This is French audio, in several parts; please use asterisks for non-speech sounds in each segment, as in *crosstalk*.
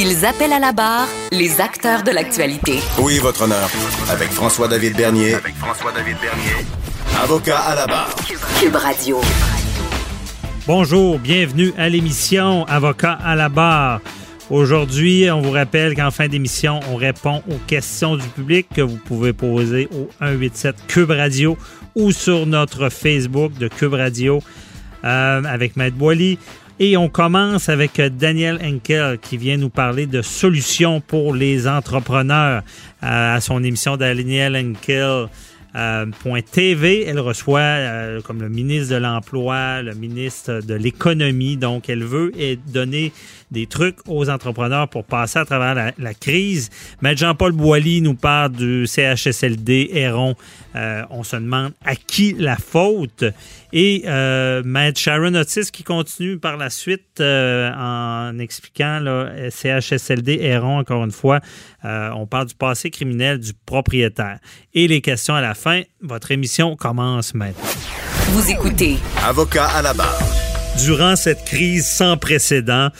Ils appellent à la barre les acteurs de l'actualité. Oui, votre honneur. Avec François-David Bernier. Avec François-David Bernier. Avocat à la barre. Cube Radio. Bonjour, bienvenue à l'émission Avocat à la barre. Aujourd'hui, on vous rappelle qu'en fin d'émission, on répond aux questions du public que vous pouvez poser au 187 Cube Radio ou sur notre Facebook de Cube Radio euh, avec Maître Boily. Et on commence avec Daniel Henkel qui vient nous parler de solutions pour les entrepreneurs euh, à son émission Daniel Henkel. Euh, .tv. Elle reçoit euh, comme le ministre de l'Emploi, le ministre de l'Économie. Donc, elle veut donner des trucs aux entrepreneurs pour passer à travers la, crise. Mais Jean-Paul Boilly nous parle du CHSLD Héron. Euh, on se demande à qui la faute. Et euh, Maître Sharon Otis qui continue par la suite euh, en expliquant là, CHSLD Héron, encore une fois. Euh, on parle du passé criminel du propriétaire. Et les questions à la fin. Votre émission commence maintenant. Vous écoutez. Avocat à la barre. Durant cette crise sans précédent,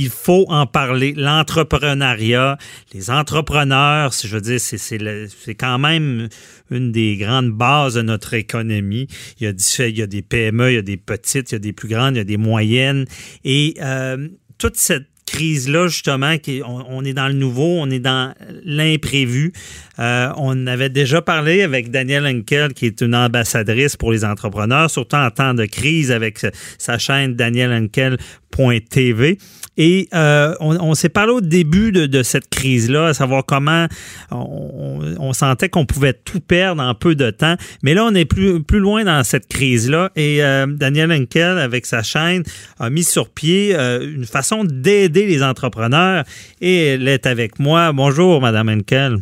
il faut en parler. L'entrepreneuriat, les entrepreneurs, je veux dire, c'est quand même une des grandes bases de notre économie. Il y a, des PME, il y a des petites, il y a des plus grandes, il y a des moyennes. Et euh, toute cette crise-là, justement, on, est dans le nouveau, on est dans l'imprévu. Euh, on avait déjà parlé avec Danielle Henkel, qui est une ambassadrice pour les entrepreneurs, surtout en temps de crise avec sa chaîne danielhenkel.tv. Et euh, on, s'est parlé au début de, cette crise-là, à savoir comment on, sentait qu'on pouvait tout perdre en peu de temps. Mais là, on est plus, plus loin dans cette crise-là. Et euh, Daniel Henkel, avec sa chaîne, a mis sur pied euh, une façon d'aider les entrepreneurs. Et elle est avec moi. Bonjour, Madame Henkel.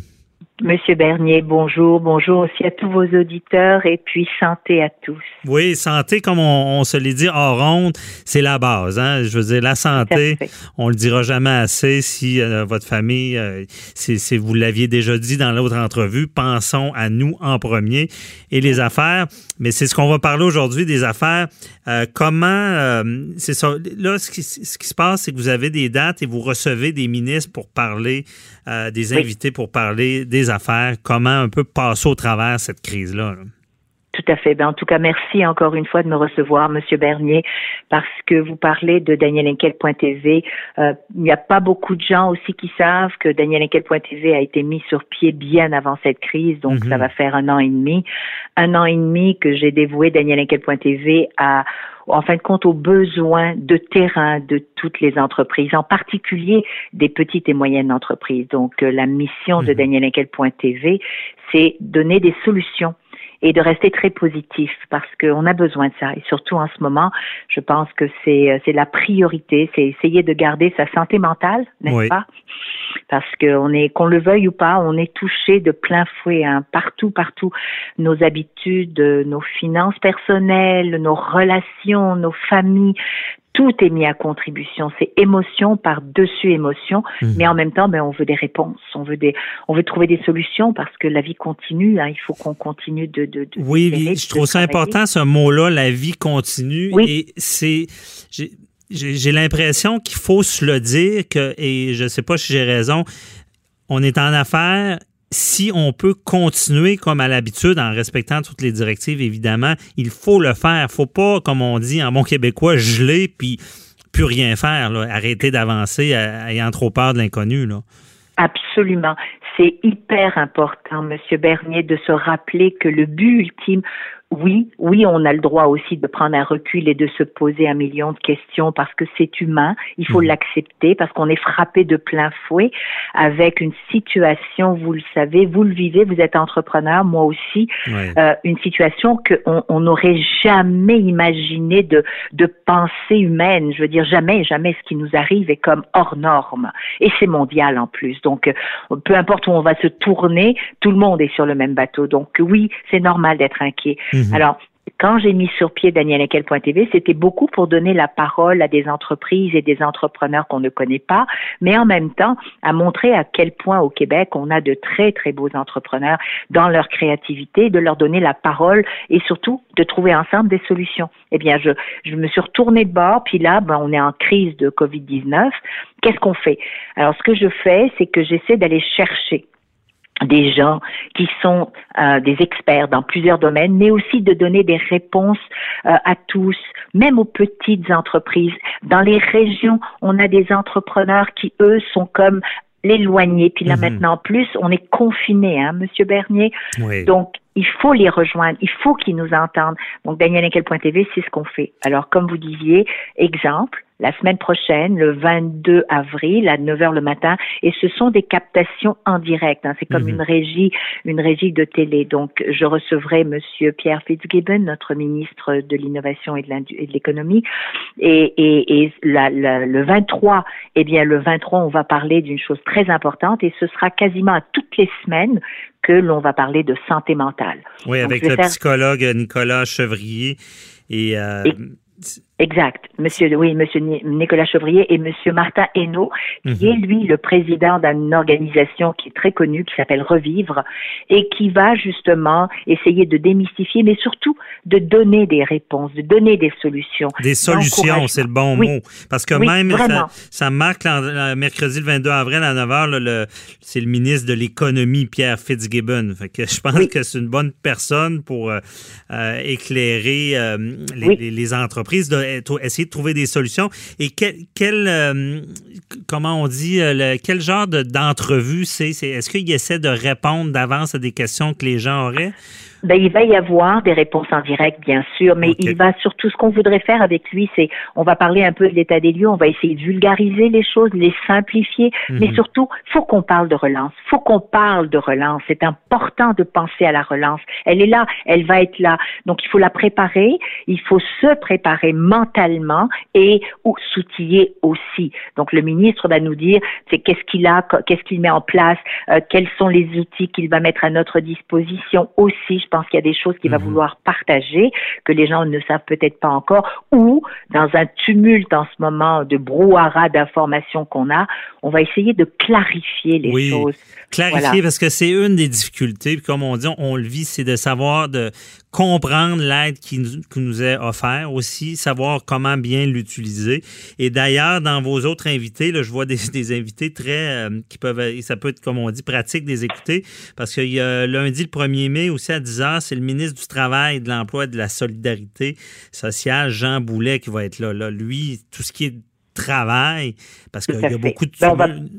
Monsieur Bernier, bonjour. Bonjour aussi à tous vos auditeurs et puis santé à tous. Oui, santé, comme on, se l'est dit en ronde, c'est la base. Hein? Je veux dire, la santé, on le dira jamais assez si euh, votre famille, euh, si, vous l'aviez déjà dit dans l'autre entrevue, pensons à nous en premier. Et les affaires, mais c'est ce qu'on va parler aujourd'hui, des affaires. Euh, comment, c'est ça, là, ce qui, ce qui se passe, c'est que vous avez des dates et vous recevez des ministres pour parler, des invités pour parler des affaires, comment un peu passer au travers cette crise-là. Tout à fait. Ben, en tout cas, merci encore une fois de me recevoir, Monsieur Bernier, parce que vous parlez de DanielEnquête.tv. Euh, il n'y a pas beaucoup de gens aussi qui savent que DanielEnquête.tv a été mis sur pied bien avant cette crise, donc ça mhm. va faire un an et demi. Un an et demi que j'ai dévoué DanielEnquête.tv à en fin de compte aux besoins de terrain de toutes les entreprises, en particulier des petites et moyennes entreprises. Donc euh, la mission de mhm. Daniel TV, c'est donner des solutions et de rester très positif parce qu'on a besoin de ça. Et surtout en ce moment, je pense que c'est euh, c'est la priorité, c'est essayer de garder sa santé mentale, n'est-ce pas? Parce qu'on est qu'on le veuille ou pas, on est touché de plein fouet hein, partout, partout. Nos habitudes, nos finances personnelles, nos relations, nos familles, tout est mis à contribution. C'est émotion par-dessus émotion, mhm. mais en même temps, ben, on veut des réponses, on veut des, on veut trouver des solutions parce que la vie continue. Hein, il faut qu'on continue de, de, de Oui, je trouve ça important ce mot-là, la vie continue. Oui. Et c'est, j'ai l'impression qu'il faut se le dire que, et je sais pas si j'ai raison, on est en affaires si on peut continuer comme à l'habitude en respectant toutes les directives, évidemment, il faut le faire. faut pas, comme on dit en bon québécois, geler puis plus rien faire, arrêter d'avancer ayant trop peur de l'inconnu. Absolument. C'est hyper important, Monsieur Bernier, de se rappeler que le but ultime, oui, oui, on a le droit aussi de prendre un recul et de se poser un million de questions parce que c'est humain, il faut mmh. l'accepter parce qu'on est frappé de plein fouet avec une situation, vous le savez, vous le vivez, vous êtes entrepreneur, moi aussi, euh, une situation qu'on n'aurait jamais imaginé de, de pensée humaine. Je veux dire, jamais, jamais ce qui nous arrive est comme hors norme. Et c'est mondial en plus. Donc, euh, peu importe où on va se tourner, tout le monde est sur le même bateau. Donc, oui, c'est normal d'être inquiet. Mhm. Alors, quand j'ai mis sur pied Daniel TV, c'était beaucoup pour donner la parole à des entreprises et des entrepreneurs qu'on ne connaît pas, mais en même temps à montrer à quel point au Québec on a de très très beaux entrepreneurs dans leur créativité, de leur donner la parole et surtout de trouver ensemble des solutions. Eh bien, je, je me suis retournée de bord, puis là, ben, on est en crise de Covid-19. Qu'est-ce qu'on fait? Alors, ce que je fais, c'est que j'essaie d'aller chercher des gens qui sont euh, des experts dans plusieurs domaines, mais aussi de donner des réponses euh, à tous, même aux petites entreprises. Dans les régions, on a des entrepreneurs qui, eux, sont comme l'éloigner. Puis là, mhm. maintenant, en plus, on est confiné, hein, Monsieur Bernier. Donc, il faut les rejoindre, il faut qu'ils nous entendent. Donc, Daniel TV, c'est ce qu'on fait. Alors, comme vous disiez, exemple, la semaine prochaine, le 22 avril, à 9 h le matin, et ce sont des captations en direct. Hein. C'est comme mhm. une régie, une régie de télé. Donc, je recevrai Monsieur Pierre Fitzgibbon, notre ministre de l'innovation et de l'économie, et, et, et la, le 23, eh bien, le 23, on va parler d'une chose très importante, et ce sera quasiment à toutes les semaines que l'on va parler de santé mentale. Oui, avec le psychologue Nicolas Chevrier et, euh, Exact. Monsieur, oui, Monsieur Nicolas Chevrier et Monsieur Martin Hainaut, qui mhm. est lui le président d'une organisation qui est très connue, qui s'appelle Revivre, et qui va justement essayer de démystifier, mais surtout de donner des réponses, de donner des solutions. Des solutions, c'est le bon mot. Parce que même, ça, marque mercredi le 22 avril à 9 h, c'est le ministre de l'Économie, Pierre Fitzgibbon. Fait que je pense que c'est une bonne personne pour euh, euh, éclairer euh, les, les entreprises d'essayer de trouver des solutions. Et quel, euh, comment on dit, euh, quel genre d'entrevue c'est? Est-ce qu'il essaie de répondre d'avance à des questions que les gens auraient? Ben, il va y avoir des réponses en direct, bien sûr, mais il va surtout, ce qu'on voudrait faire avec lui, c'est, on va parler un peu de l'état des lieux, on va essayer de vulgariser les choses, les simplifier, mais mhm. surtout, faut qu'on parle de relance, faut qu'on parle de relance. C'est important de penser à la relance. Elle est là, elle va être là. Donc, il faut la préparer, il faut se préparer mentalement et s'outiller aussi. Donc, le ministre va nous dire, c'est qu'est-ce qu'il a, qu'est-ce qu'il met en place, euh, quels sont les outils qu'il va mettre à notre disposition aussi je pense qu'il y a des choses qu'il va mhm. vouloir partager que les gens ne savent peut-être pas encore, ou dans un tumulte en ce moment de brouhaha d'informations qu'on a, on va essayer de clarifier les oui, choses. Clarifier parce que c'est une des difficultés, puis comme on dit, on le vit, c'est de savoir de comprendre l'aide qui nous, qui nous est offerte aussi, savoir comment bien l'utiliser. Et d'ailleurs, dans vos autres invités, là, je vois des, *laughs* des invités très euh, qui peuvent, ça peut être comme on dit pratique des écouter, parce qu'il y a lundi le 1er mai aussi à 10 h c'est le ministre du Travail, de l'Emploi et de la Solidarité sociale, Jean Boulet, qui va être là. là. Lui, tout ce qui est travail, parce qu'il y a beaucoup de... Ben,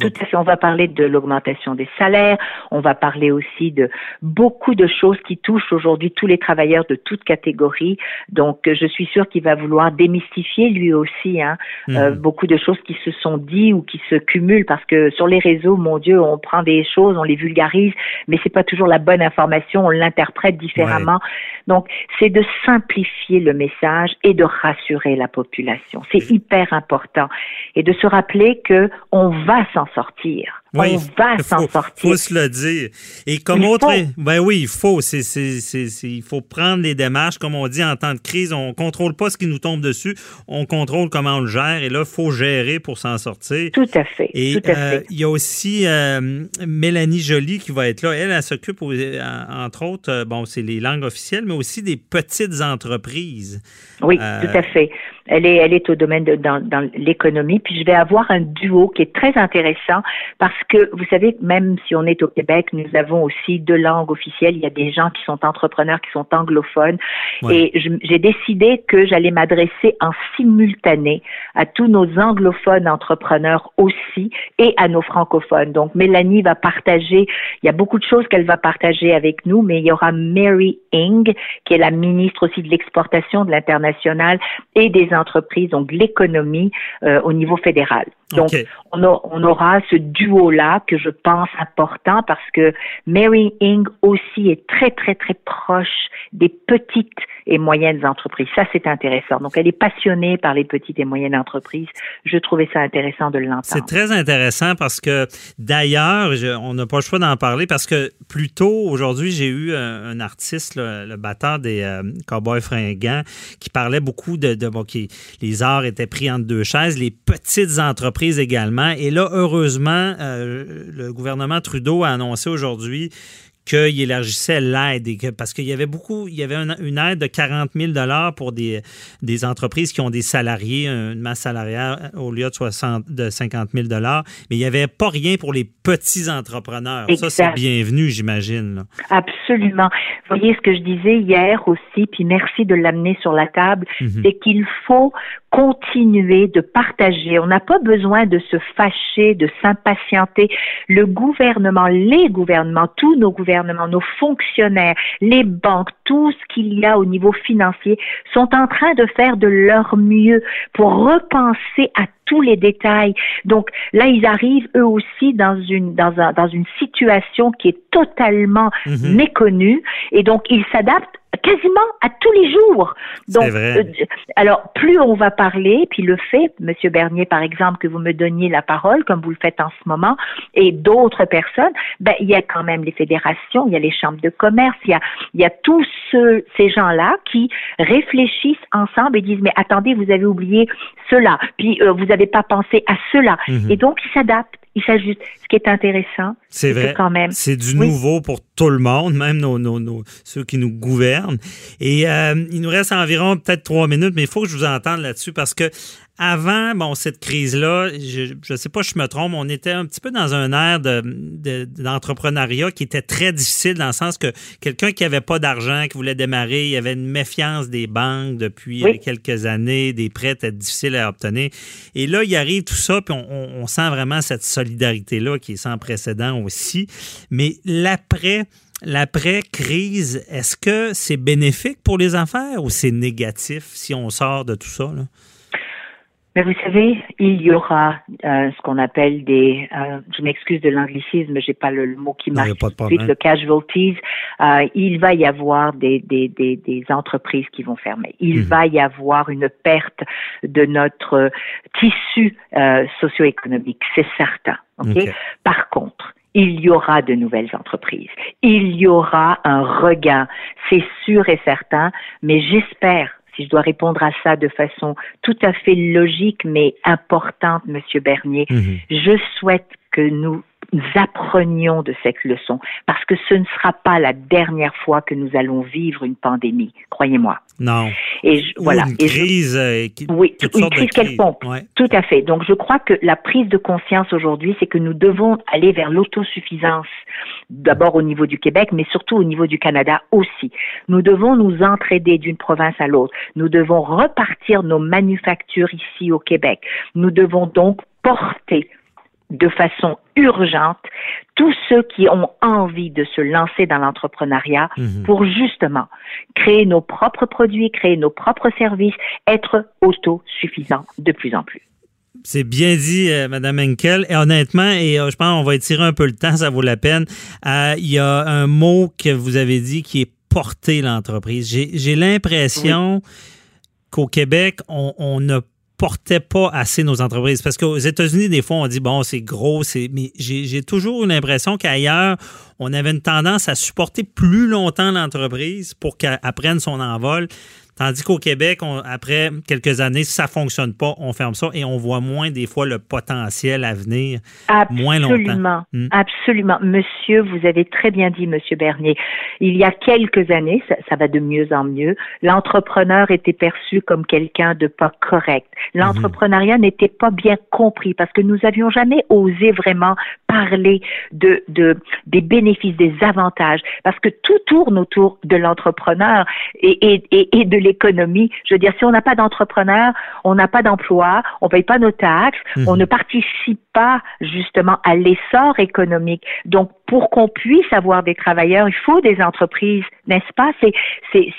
tout à fait. On va parler de l'augmentation des salaires. On va parler aussi de beaucoup de choses qui touchent aujourd'hui tous les travailleurs de toutes catégories. Donc, je suis sûre qu'il va vouloir démystifier lui aussi hein, mhm. euh, beaucoup de choses qui se sont dites ou qui se cumulent parce que sur les réseaux, mon Dieu, on prend des choses, on les vulgarise, mais c'est pas toujours la bonne information. On l'interprète différemment. Donc, c'est de simplifier le message et de rassurer la population. C'est hyper important et de se rappeler que on va s'en sortir. Oui, on va s'en sortir. faut se le dire. Et comme autre, ben oui, il faut. Il faut prendre les démarches. Comme on dit en temps de crise, on contrôle pas ce qui nous tombe dessus. On contrôle comment on le gère. Et là, il faut gérer pour s'en sortir. Tout à fait. Et euh, il y a aussi euh, Mélanie Joly qui va être là. Elle, elle, s'occupe, entre autres, euh, bon, c'est les langues officielles, mais aussi des petites entreprises. Oui, tout à fait. Elle est, elle est au domaine de dans, dans l'économie. Puis je vais avoir un duo qui est très intéressant parce que, vous savez, même si on est au Québec, nous avons aussi deux langues officielles. Il y a des gens qui sont entrepreneurs, qui sont anglophones. Et j'ai décidé que j'allais m'adresser en simultané à tous nos anglophones entrepreneurs aussi et à nos francophones. Donc, Mélanie va partager, il y a beaucoup de choses qu'elle va partager avec nous, mais il y aura Mary Ing, qui est la ministre aussi de l'exportation, de l'international et des entreprises, donc de l'économie euh, au niveau fédéral. Donc, on, on, aura ce que je pense important parce que Mary Ing aussi est très, très, très proche des petites et moyennes entreprises. Ça, c'est intéressant. Donc, elle est passionnée par les petites et moyennes entreprises. Je trouvais ça intéressant de l'entendre. C'est très intéressant parce que, d'ailleurs, on n'a pas le choix d'en parler parce que plus tôt, aujourd'hui, j'ai eu un, artiste, le, batteur des euh, Cowboys fringants, qui parlait beaucoup de, de bon, qui, les arts étaient pris entre deux chaises, les petites entreprises également. Et là, heureusement, euh, le gouvernement Trudeau a annoncé aujourd'hui qu'il élargissait l'aide parce qu'il y avait beaucoup, il y avait une, aide de 40 000 pour des, des entreprises qui ont des salariés, une masse salariale au lieu de, 60, de 50 000 mais il n'y avait pas rien pour les petits entrepreneurs. Ça, c'est bienvenu, j'imagine. Absolument. Vous voyez ce que je disais hier aussi, puis merci de l'amener sur la table, mhm. c'est qu'il faut continuer de partager. On n'a pas besoin de se fâcher, de s'impatienter. Le gouvernement, les gouvernements, tous nos gouvernements, nos fonctionnaires, les banques, tout ce qu'il y a au niveau financier sont en train de faire de leur mieux pour repenser à tous les détails. Donc là, ils arrivent eux aussi dans une dans, un, dans une situation qui est totalement mhm. méconnue et donc ils s'adaptent quasiment à tous les jours. Donc, vrai. Euh, alors plus on va parler, puis le fait, Monsieur Bernier par exemple, que vous me donniez la parole comme vous le faites en ce moment, et d'autres personnes, ben il y a quand même les fédérations, il y a les chambres de commerce, il y a il y a tous ceux, ces gens-là qui réfléchissent ensemble et disent mais attendez, vous avez oublié cela, puis euh, vous n'avez pas pensé à cela, mhm. et donc ils s'adaptent il s'ajuste. Ce qui est intéressant, c'est vrai. quand même. C'est du nouveau pour tout le monde, même nos, nos, nos ceux qui nous gouvernent. Et euh, il nous reste environ peut-être trois minutes, mais il faut que je vous entende là-dessus parce que avant bon, cette crise-là, je ne sais pas si je me trompe, on était un petit peu dans un air d'entrepreneuriat de, qui était très difficile dans le sens que quelqu'un qui n'avait pas d'argent, qui voulait démarrer, il y avait une méfiance des banques depuis quelques années, des prêts étaient difficiles à obtenir. Et là, il arrive tout ça, puis on, sent vraiment cette solidarité-là qui est sans précédent aussi. Mais l'après, l'après-crise, est-ce que c'est bénéfique pour les affaires ou c'est négatif si on sort de tout ça? Là? Mais vous savez, il y aura euh, ce qu'on appelle des, euh, je m'excuse de l'anglicisme, j'ai pas le, mot qui marche le casualties. Euh, il va y avoir des, des, des, des entreprises qui vont fermer. Il mhm. va y avoir une perte de notre tissu euh, socio-économique, c'est certain. Okay? Par contre, il y aura de nouvelles entreprises. Il y aura un regain, c'est sûr et certain, mais j'espère si je dois répondre à ça de façon tout à fait logique mais importante, Monsieur Bernier, mhm. je souhaite que nous apprenions de cette leçon, parce que ce ne sera pas la dernière fois que nous allons vivre une pandémie, croyez-moi. Non. Et voilà. Une crise. Euh, oui, une crise quelconque. Tout à fait. Donc, je crois que la prise de conscience aujourd'hui, c'est que nous devons aller vers l'autosuffisance, d'abord au niveau du Québec, mais surtout au niveau du Canada aussi. Nous devons nous entraider d'une province à l'autre. Nous devons repartir nos manufactures ici au Québec. Nous devons donc porter de façon urgente tous ceux qui ont envie de se lancer dans l'entrepreneuriat mhm. pour justement créer nos propres produits, créer nos propres services, être autosuffisants de plus en plus. C'est bien dit, euh, Madame Henkel. Et honnêtement, et euh, je pense qu'on va étirer un peu le temps, ça vaut la peine. Euh, il y a un mot que vous avez dit qui est porter l'entreprise. J'ai l'impression qu'au Québec, on n'a portait pas assez nos entreprises. Parce qu'aux États-Unis, des fois, on dit, bon, c'est gros, c'est. Mais j'ai toujours eu l'impression qu'ailleurs, on avait une tendance à supporter plus longtemps l'entreprise pour qu'elle prenne son envol. Tandis qu'au Québec, après quelques années, ça fonctionne pas, on ferme ça et on voit moins des fois le potentiel à venir moins longtemps. Absolument, hmm. absolument. Monsieur, vous avez très bien dit, Monsieur Bernier. Il y a quelques années, ça, ça va de mieux en mieux. L'entrepreneur était perçu comme quelqu'un de pas correct. L'entrepreneuriat n'était pas bien compris parce que nous avions jamais osé vraiment parler de, de des bénéfices, des avantages, parce que tout tourne autour de l'entrepreneur et, et, et, de l'économie. Je veux dire, si on n'a pas d'entrepreneur, on n'a pas d'emploi, on paye pas nos taxes, mhm. on ne participe pas justement à l'essor économique. Donc, pour qu'on puisse avoir des travailleurs, il faut des entreprises, n'est-ce pas? C'est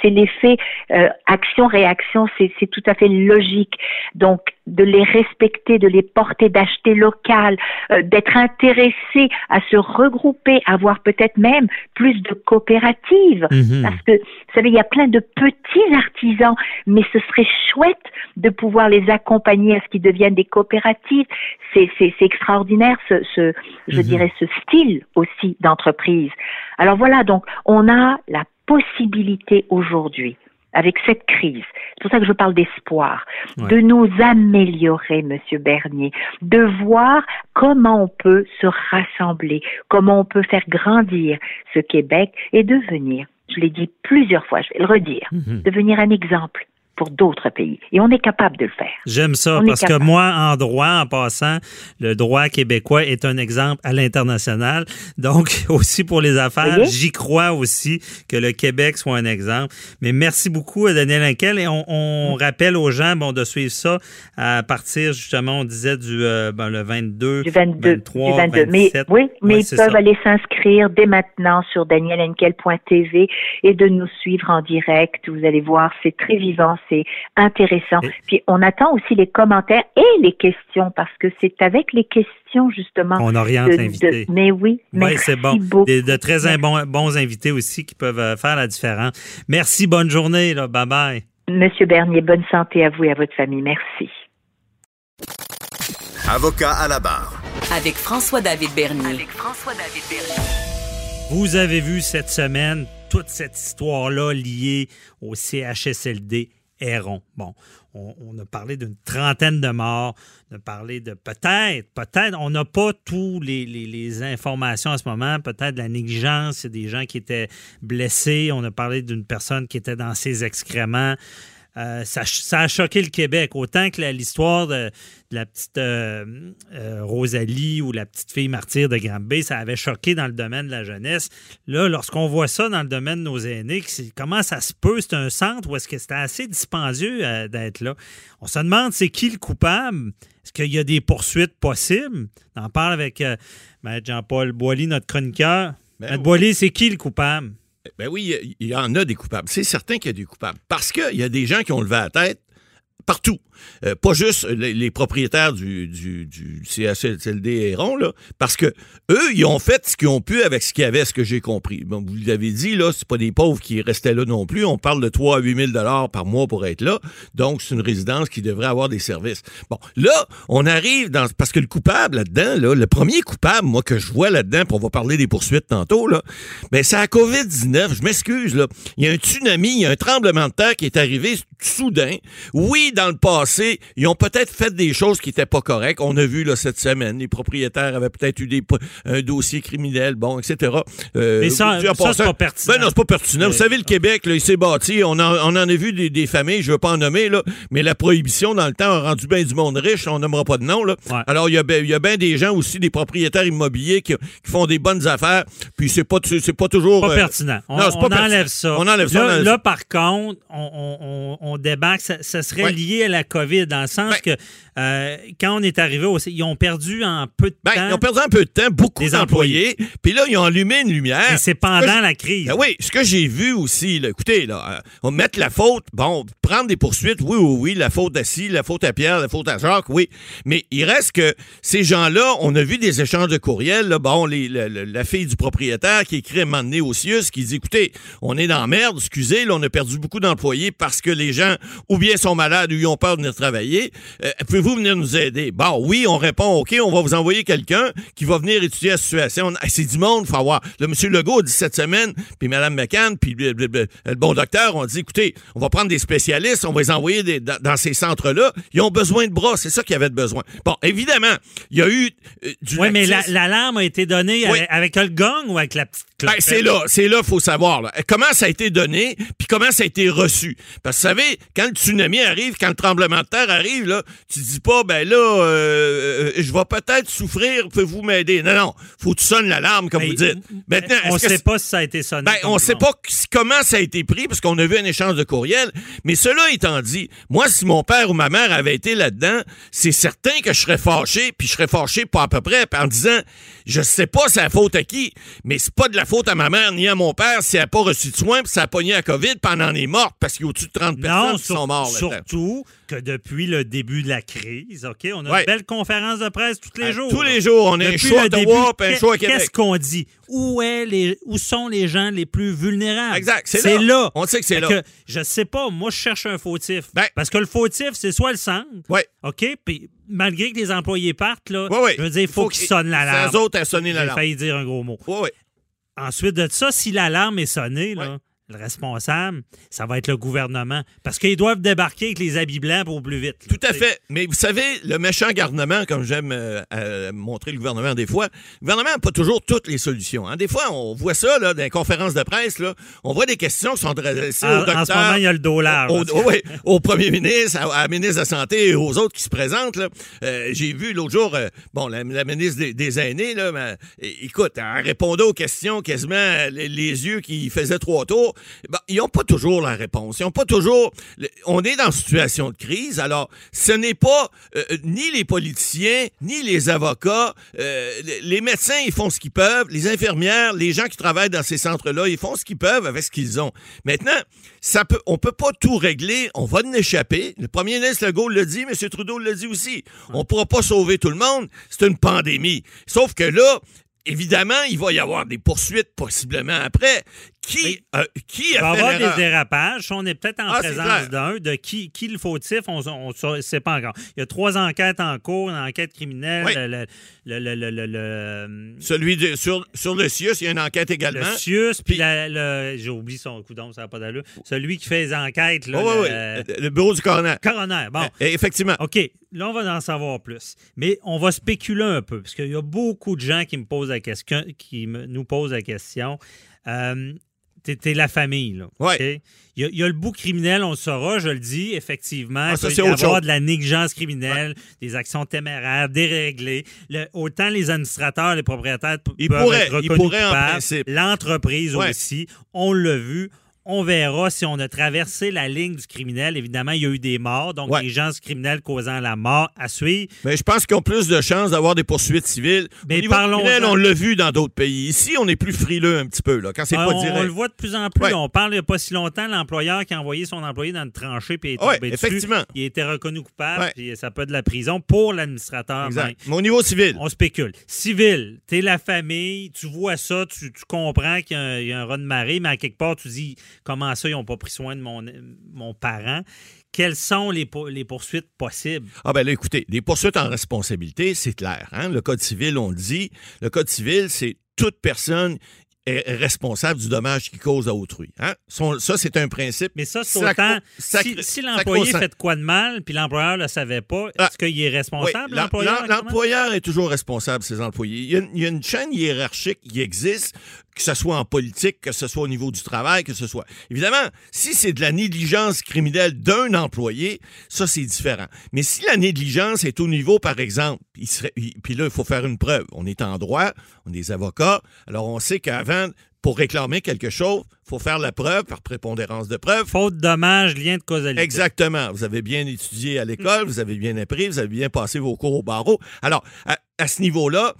c'est l'effet euh, action-réaction, c'est tout à fait logique. Donc, de les respecter, de les porter, d'acheter local, euh, d'être intéressé à se regrouper, avoir peut-être même plus de coopératives. Mhm. Parce que, vous savez, il y a plein de petits artisans, mais ce serait chouette de pouvoir les accompagner à ce qu'ils deviennent des coopératives. C'est extraordinaire, ce, ce je mhm. dirais, ce style aussi d'entreprise. Alors voilà, donc on a la possibilité aujourd'hui avec cette crise, c'est pour ça que je parle d'espoir, de nous améliorer, Monsieur Bernier, de voir comment on peut se rassembler, comment on peut faire grandir ce Québec et devenir, je l'ai dit plusieurs fois, je vais le redire, mhm. devenir un exemple pour d'autres pays. Et on est capable de le faire. J'aime ça parce que moi, en droit, en passant, le droit québécois est un exemple à l'international. Donc, *laughs* aussi pour les affaires, j'y crois aussi que le Québec soit un exemple. Mais merci beaucoup à Daniel Inkel et on, rappelle aux gens bon, de suivre ça à partir, justement, on disait du euh, ben, le 22, du 22, 23, du 22. Mais, oui, mais ils peuvent aller s'inscrire dès maintenant sur danielenkel.tv et de nous suivre en direct. Vous allez voir, c'est très vivant c'est intéressant. Puis on attend aussi les commentaires et les questions parce que c'est avec les questions justement. On oriente l'invité. Mais oui, merci c'est bon. Beaucoup. De, très bons, invités aussi qui peuvent euh, faire la différence. Merci, bonne journée, là. bye bye. Monsieur Bernier, bonne santé à vous et à votre famille. Merci. Avocat à la barre. Avec François-David Bernier. Avec François-David Bernier. Vous avez vu cette semaine toute cette histoire-là liée au CHSLD Bon, on, a parlé d'une trentaine de morts, on a parlé de peut-être, peut-être, on n'a pas toutes les, informations à ce moment, peut-être la négligence, des gens qui étaient blessés, on a parlé d'une personne qui était dans ses excréments. Euh, ça, a choqué le Québec. Autant que l'histoire de, la petite euh, euh, Rosalie ou la petite fille martyre de Granby, ça avait choqué dans le domaine de la jeunesse. Là, lorsqu'on voit ça dans le domaine de nos aînés, comment ça se peut? C'est un centre ou est-ce que c'était assez dispendieux d'être là? On se demande c'est qui le coupable? Est-ce qu'il y a des poursuites possibles? On en parle avec Jean-Paul Boilly, notre chroniqueur. Ben Boilly, c'est qui le coupable? Ben oui, il y en a des coupables. C'est certain qu'il y a des coupables. Parce qu'il y a des gens qui ont levé la tête partout. Euh, pas juste les, propriétaires du, du, du CHSLD Héron, là, parce que eux, ils ont fait ce qu'ils ont pu avec ce qu'il y avait, ce que j'ai compris. Vous l'avez dit, là, c'est pas des pauvres qui restaient là non plus. On parle de 3 à 8 000 dollars par mois pour être là. Donc, c'est une résidence qui devrait avoir des services. Bon, là, on arrive dans... Parce que le coupable là-dedans, là, le premier coupable, moi, que je vois là-dedans, puis on va parler des poursuites tantôt, là, ben, c'est la COVID-19. Je m'excuse, là. Il y a un tsunami, il y a un tremblement de terre qui est arrivé soudain. Oui, dans le passé, ils ont peut-être fait des choses qui n'étaient pas correctes. On a vu là, cette semaine, les propriétaires avaient peut-être eu des, un dossier criminel, bon, etc. Euh, Mais ça, ça c'est pas pertinent. Ben non, c'est pas pertinent. Vous savez, le Québec, là, il s'est bâti. On en, on en a vu des, familles, je ne veux pas en nommer, là, mais la prohibition, dans le temps, a rendu bien du monde riche. On nommera pas de nom. Là. Alors, il y a bien ben des gens aussi, des propriétaires immobiliers qui, font des bonnes affaires. Puis, c'est pas, c'est pas toujours. Pas euh, pertinent. On, non, pas enlève ça. On enlève ça. Là, par contre, on, on, débarque. Ça, serait lié à la COVID, dans le sens ben, que euh, quand on est arrivé, aussi, ils ont perdu en peu de ben, temps. Ils ont perdu un peu de temps, beaucoup d'employés. Puis là, ils ont allumé une lumière. Et c'est pendant la crise. Ben oui, ce que j'ai vu aussi, écoutez, là, euh, on met la faute, bon, prendre des poursuites, oui, oui, oui, la faute à la faute à Pierre, la faute à Jacques, oui. Mais il reste que ces gens-là, on a vu des échanges de courriels, là, bon, les, la, fille du propriétaire qui écrit à un moment donné au CIUS, qui dit, écoutez, on est dans la merde, excusez, là, on a perdu beaucoup d'employés parce que les gens, ou bien sont malades, ou ils ont peur de venir travailler. Euh, pouvez-vous venir nous aider? Bon, oui, on répond, OK, on va vous envoyer quelqu'un qui va venir étudier la situation. C'est du monde, faut avoir. Le monsieur Legault a dit cette semaine, puis Mme McCann, puis le, bon docteur ont dit, écoutez, on va prendre des spécialistes, on va les envoyer des- dans, dans ces centres-là. Ils ont besoin de bras, c'est ça qu'ils avaient besoin. Bon, évidemment, il y a eu euh, du Oui, mais la- l'alarme a été donnée Oui. avec, avec le gong ou avec la petite Ben, c'est là, c'est là, faut savoir là. comment ça a été donné, puis comment ça a été reçu? Parce que vous savez, quand le tsunami arrive, quand le tremblement de terre arrive, là, tu dis pas, ben là, euh, euh, je vais peut-être souffrir, pouvez-vous m'aider? Non, non, faut que tu sonnes l'alarme, comme Mais- vous dites. Maintenant, on que sait pas si ça a été sonné. ben, on du sait pas comment ça a été pris, parce qu'on a vu un échange de courriel. Mais cela étant dit, moi, si mon père ou ma mère avait été là-dedans, c'est certain que je serais fâché, puis je serais fâché pas à peu près, en disant, je sais pas c'est la faute à qui, mais c'est pas de la faute à ma mère ni à mon père si elle n'a pas reçu de soins, puis ça a pogné la COVID, puis elle en est morte, parce qu'il y a au-dessus de 30 personnes qui sur- sont mortes là-dedans. surtout depuis le début de la crise, OK, on a Ouais. une belle conférence de presse tous les jours. tous les jours, on a un Depuis show à Ottawa, qu'est- show à Québec. Qu'est-ce qu'on dit? Où, est les, où sont les gens les plus vulnérables? Exact, c'est là. là. On sait que c'est là. que je sais pas, moi, je cherche un fautif. Ben- Parce que le fautif, c'est soit le centre, Ouais. OK, puis malgré que les employés partent, là, Ouais, ouais. je veux dire, il faut, qu'ils sonnent l'alarme. Eux autres à sonner J'ai l'alarme. failli dire un gros mot. Ouais. Ensuite de ça, si l'alarme est sonnée, là. Le responsable, ça va être le gouvernement. Parce qu'ils doivent débarquer avec les habits blancs pour plus vite. là, Tout à fait. Mais vous savez, le méchant gouvernement, comme j'aime euh, euh, montrer le gouvernement des fois, le gouvernement n'a pas toujours toutes les solutions. hein. Des fois, on voit ça là, dans les conférences de presse. Là, on voit des questions qui sont adressées En, au en ce moment, il y a le dollar. Au, *laughs* oui, au premier ministre, à, à la ministre de la Santé et aux autres qui se présentent. Euh, J'ai vu l'autre jour, bon, la, la ministre des, des Aînés, là, mais, écoute, elle répondait aux questions quasiment les, les yeux qui faisaient trois tours. Ben, ils n'ont pas toujours la réponse. Ils n'ont pas toujours... le- On est dans une situation de crise, alors ce n'est pas euh, ni les politiciens, ni les avocats. euh, les- médecins, ils font ce qu'ils peuvent. Les infirmières, les gens qui travaillent dans ces centres-là, ils font ce qu'ils peuvent avec ce qu'ils ont. Maintenant, ça peut, on peut pas tout régler. On va en échapper. Le premier ministre Legault l'a dit, M. Trudeau l'a dit aussi. On pourra pas sauver tout le monde. C'est une pandémie. Sauf que là, évidemment, il va y avoir des poursuites possiblement après. Qui, euh, qui Il va fait avoir des dérapages. On est peut-être en Ah, présence d'un. De qui, qui le fautif, on ne sait pas encore. Il y a trois enquêtes en cours, une enquête criminelle, Oui. le, le, le, le, le- le- Celui de, sur, sur le CIUS, il y a une enquête le également. CIUS, puis le- j'ai oublié son coup ça n'a pas d'allure. Celui qui fait les enquêtes, là, Oui, oui, le- oui. Le bureau du coroner. coroner. Bon, Eh, Effectivement. OK, là, on va en savoir plus. Mais on va spéculer un peu, parce qu'il y a beaucoup de gens qui me posent la question, qui me- nous posent la question. Euh, T'es la famille, là. Ouais. Il y, a, il y a le bout criminel, on le saura, je le dis, effectivement. Ah, il ça, y autre avoir chose. de la négligence criminelle, des actions téméraires, déréglées. Le- autant les administrateurs, les propriétaires Ils peuvent pourraient- être ils reconnus. L'entreprise Ouais. aussi, on l'a vu. On verra si on a traversé la ligne du criminel. Évidemment, il y a eu des morts, donc Ouais. les gens criminels causant la mort à suivre. Mais je pense qu'ils ont plus de chances d'avoir des poursuites civiles. Mais Au parlons-en. criminel, on l'a vu dans d'autres pays. Ici, on est plus frileux un petit peu, là, quand c'est Ah, pas on, direct. on le voit de plus en plus. Ouais. On parle il n'y a pas si longtemps, l'employeur qui a envoyé son employé dans une tranchée puis est Ouais, tombé dessus. effectivement. Il a été reconnu coupable, puis ça peut être de la prison pour l'administrateur. Mais au niveau civil, On spécule. Civil, t'es la famille, tu vois ça, tu, tu comprends qu'il y, a un- il y a un raz de marée, mais à quelque part, tu dis comment ça, ils n'ont pas pris soin de mon, mon parent? Quelles sont les, po- les poursuites possibles? Ah ben là, écoutez, les poursuites en responsabilité, c'est clair. Hein? Le Code civil, on le dit. Le Code civil, c'est toute personne est responsable du dommage qu'il cause à autrui. Hein? Ça, c'est un principe. Mais ça, c'est autant. si si l'employé fait de quoi de mal, puis l'employeur ne le savait pas, Ah. est-ce qu'il est responsable, l'em- l'employeur? l'em- L'employeur est toujours responsable ses employés. Il y, a, une- il y a une chaîne hiérarchique qui existe, que ce soit en politique, que ce soit au niveau du travail, que ce soit. Évidemment, si c'est de la négligence criminelle d'un employé, ça, c'est différent. Mais si la négligence est au niveau, par exemple, il serait, il- puis là, il faut faire une preuve. On est en droit, on est des avocats, alors on sait qu'avant, pour réclamer quelque chose, il faut faire la preuve par prépondérance de preuve. Faute, dommage, lien de causalité. Exactement. Vous avez bien étudié à l'école, vous avez bien appris, vous avez bien passé vos cours au barreau. Alors, à, ce niveau-là,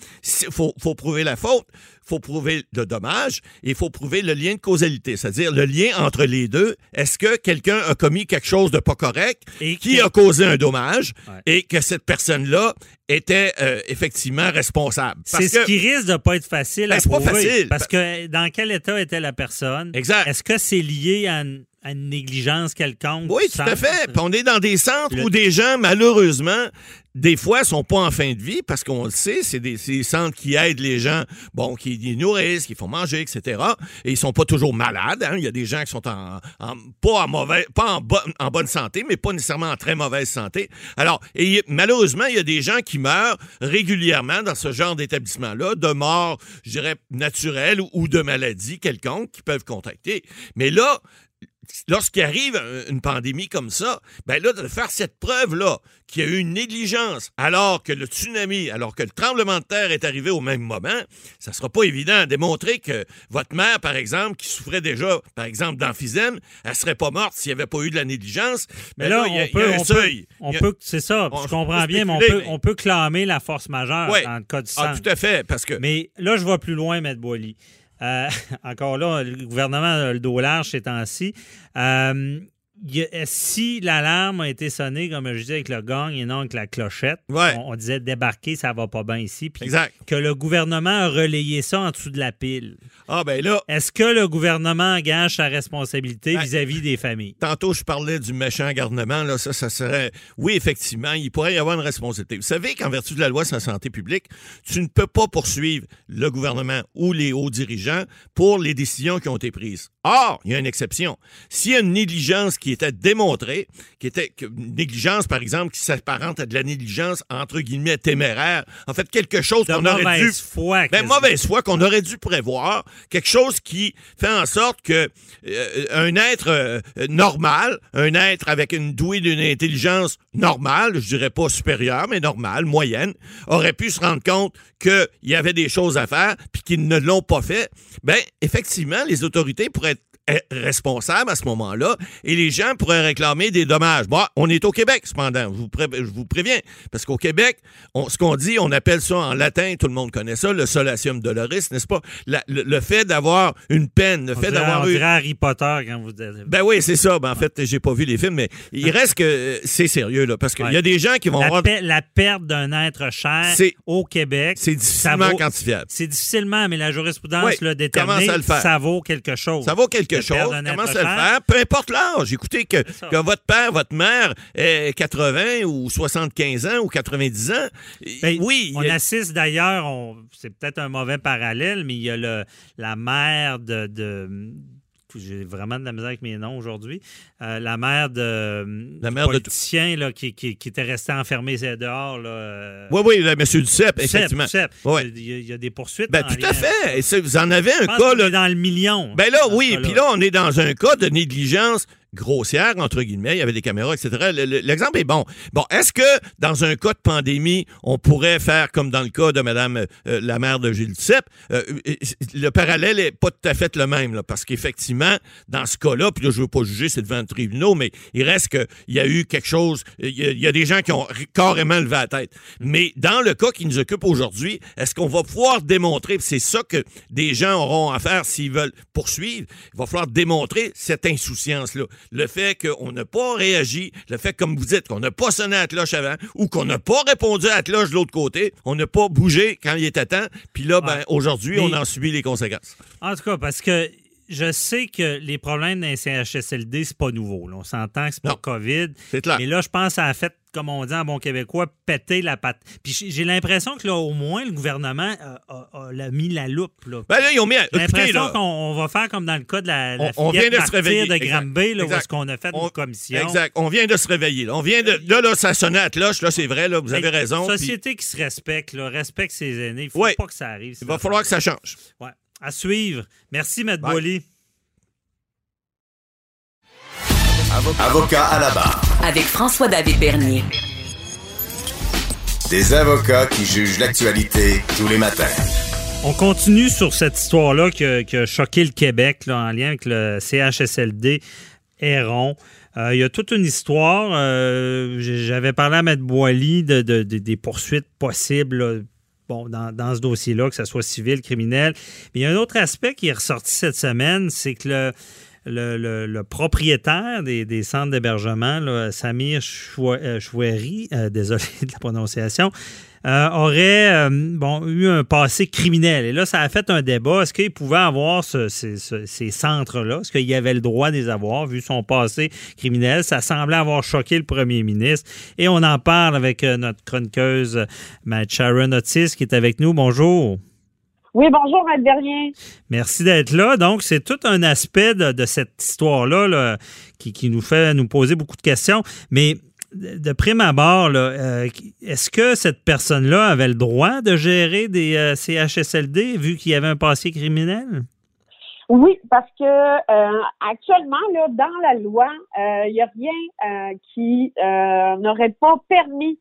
il faut, faut prouver la faute, il faut prouver le dommage et il faut prouver le lien de causalité, c'est-à-dire le lien entre les deux. Est-ce que quelqu'un a commis quelque chose de pas correct Et qui a causé un dommage Ouais. et que cette personne-là était euh, effectivement responsable? C'est ce qui risque de pas être facile Ben, à c'est pas prouver. facile. Parce que dans quel état était la personne? Exact. Est-ce que c'est lié à une, à une négligence quelconque. Oui, tout à fait. Puis on est dans des centres Le- où des gens, malheureusement, des fois, sont pas en fin de vie parce qu'on le sait, c'est des, centres qui aident les gens, bon, qui les nourrissent, qui font manger, etc. Et ils sont pas toujours malades. hein. Il y a des gens qui sont en, en- pas en mauvais, pas en, bo- en bonne santé, mais pas nécessairement en très mauvaise santé. Alors, et malheureusement, il y a des gens qui meurent régulièrement dans ce genre d'établissement-là, de morts, je dirais, naturelles ou, ou de maladies quelconques qui peuvent contacter. Mais là, lorsqu'il arrive un- une pandémie comme ça, ben là, de faire cette preuve-là qu'il y a eu une négligence alors que le tsunami, alors que le tremblement de terre est arrivé au même moment, ça sera pas évident à démontrer que votre mère, par exemple, qui souffrait déjà, par exemple, d'emphysème, elle serait pas morte s'il n'y avait pas eu de la négligence. Mais là, il y a- on y peut, a un on seuil. peut, on Il y a- peut- c'est ça, on- je comprends bien, mais on peut, mais- on peut clamer la force majeure Ouais. dans le cas du Ah, tout à fait, parce que... Mais là, je vais plus loin, M. Boily. Euh, *laughs* encore là, le gouvernement a le dos large ces temps-ci. Si l'alarme a été sonnée, comme je disais, avec le gong et non avec la clochette, Ouais. on, on disait débarquer, ça va pas bien ici. Puis Exact. que le gouvernement a relayé ça en dessous de la pile. Ah, ben là, Est-ce que le gouvernement engage sa responsabilité Ben, vis-à-vis des familles? Tantôt, je parlais du méchant garnement. Là, ça, ça serait. Oui, effectivement, il pourrait y avoir une responsabilité. Vous savez qu'en vertu de la loi sur la santé publique, tu ne peux pas poursuivre le gouvernement ou les hauts dirigeants pour les décisions qui ont été prises. Or, il y a une exception. S'il y a une négligence qui était démontrée, qui était une négligence, par exemple, qui s'apparente à de la négligence entre guillemets téméraire, en fait, quelque chose qu'on aurait dû mauvaise foi. ben, mauvaise foi qu'on aurait dû prévoir, quelque chose qui fait en sorte que euh, un être euh, normal, un être avec une douée d'une intelligence normale, je dirais pas supérieure, mais normale, moyenne, aurait pu se rendre compte qu'il y avait des choses à faire puis qu'ils ne l'ont pas fait. Ben, effectivement, les autorités pourraient être responsables à ce moment-là et les gens pourraient réclamer des dommages. Bon, on est au Québec, cependant, je vous, pré- je vous préviens, parce qu'au Québec, on- ce qu'on dit, on appelle ça en latin, tout le monde connaît ça, le solatium doloris, n'est-ce pas? La- le, le fait d'avoir une peine, le On fait d'avoir eu... Harry Potter quand vous dites. Ben oui, c'est ça. Ben, en fait, j'ai pas vu les films, mais il reste que euh, c'est sérieux, là, parce qu'il y a Ouais. des gens qui vont la, avoir... pe- la perte d'un être cher au Québec, C'est ça difficilement vaut- quantifiable. C'est difficilement, mais la jurisprudence Oui, l'a déterminé. à le faire. Ça vaut quelque chose. Ça vaut quelque De chose. Commence à le faire? Peu importe l'âge. Écoutez, que, votre père, votre mère ait 80 ou 75 ans ou 90 ans. Ben, oui. On a- assiste d'ailleurs, c'est peut-être un mauvais parallèle, mais il y a le, la mère de. de- j'ai vraiment de la misère avec mes noms aujourd'hui. Euh, la mère de. La du mère de- politicien là, qui, qui, qui était resté enfermé dehors. Là, euh, Oui, oui, M. Duceppe, effectivement. Duceppe. Ouais. Il, y a, il y a des poursuites. Ben, en tout lien- à fait. Et vous en avez un Je pense cas, là. est dans le million. Ben là, oui. Puis là, on est dans un cas de négligence grossière, entre guillemets. Il y avait des caméras, etc. Le- le- L'exemple est bon. Bon, est-ce que dans un cas de pandémie, on pourrait faire comme dans le cas de Madame euh, la mère de Gilles Duceppe? Euh, le parallèle est pas tout à fait le même, parce qu'effectivement, dans ce cas-là, puis là, je veux pas juger, c'est devant le tribunal, mais il reste qu'il y a eu quelque chose, il y, y a des gens qui ont carrément levé la tête. Mais dans le cas qui nous occupe aujourd'hui, est-ce qu'on va pouvoir démontrer, c'est ça que des gens auront à faire s'ils veulent poursuivre, il va falloir démontrer cette insouciance-là. Le fait qu'on n'a pas réagi, le fait, comme vous dites, qu'on n'a pas sonné à la cloche avant, ou qu'on n'a pas répondu à la cloche de l'autre côté, on n'a pas bougé quand il était temps, puis là, ben, aujourd'hui, on en subit les conséquences. En tout cas, parce que je sais que les problèmes d'un CHSLD, c'est pas nouveau. là. On s'entend que c'est pas Non. COVID. C'est clair. Mais là, je pense que ça a fait, comme on dit en bon québécois, péter la patte. Puis j'ai l'impression que là, au moins, le gouvernement a, a- a- mis la loupe. Là. Ben là, ils ont mis... l'impression qu'on on va faire comme dans le cas de la, la On- vient de se réveiller. de Exact. Granby, là, où Exact. est-ce qu'on a fait On- une commission. Exact. On vient de se réveiller. Là, on vient de... Là, là, ça sonnait à cloche. Là, c'est vrai. Là, vous avez Hey, raison. puis Société qui se respecte, là, respecte ses aînés. Il faut Oui. pas que ça arrive. Il va falloir que ça change. Ouais. À suivre. Merci, M. Bye. Boily. Avocat à la barre. Avec François-David Bernier. Des avocats qui jugent l'actualité tous les matins. On continue sur cette histoire-là qui, a- qui a choqué le Québec là, en lien avec le CHSLD Héron. Euh, il y a toute une histoire. euh, J'avais parlé à M. Boily de, de- de- des poursuites possibles là, bon, dans, dans ce dossier-là, que ce soit civil, criminel. Mais il y a un autre aspect qui est ressorti cette semaine, c'est que le, le, propriétaire des, centres d'hébergement, Samir Choua- euh, Choueri, euh, *laughs* désolé de la prononciation, euh, aurait eu un passé criminel. Et là, ça a fait un débat. Est-ce qu'il pouvait avoir ces, ces centres-là? Est-ce qu'il avait le droit de les avoir, vu son passé criminel? Ça semblait avoir choqué le premier ministre. Et on en parle avec notre chroniqueuse, Matt Sharon Otis, qui est avec nous. Bonjour. Oui, bonjour, Bernier. Merci d'être là. Donc, c'est tout un aspect de, cette histoire-là qui, nous fait nous poser beaucoup de questions. Mais de prime abord, euh, est-ce que cette personne-là avait le droit de gérer des euh, CHSLD vu qu'il y avait un passé criminel? Oui, parce que euh, actuellement, là, dans la loi, il n'y a rien qui n'aurait pas permis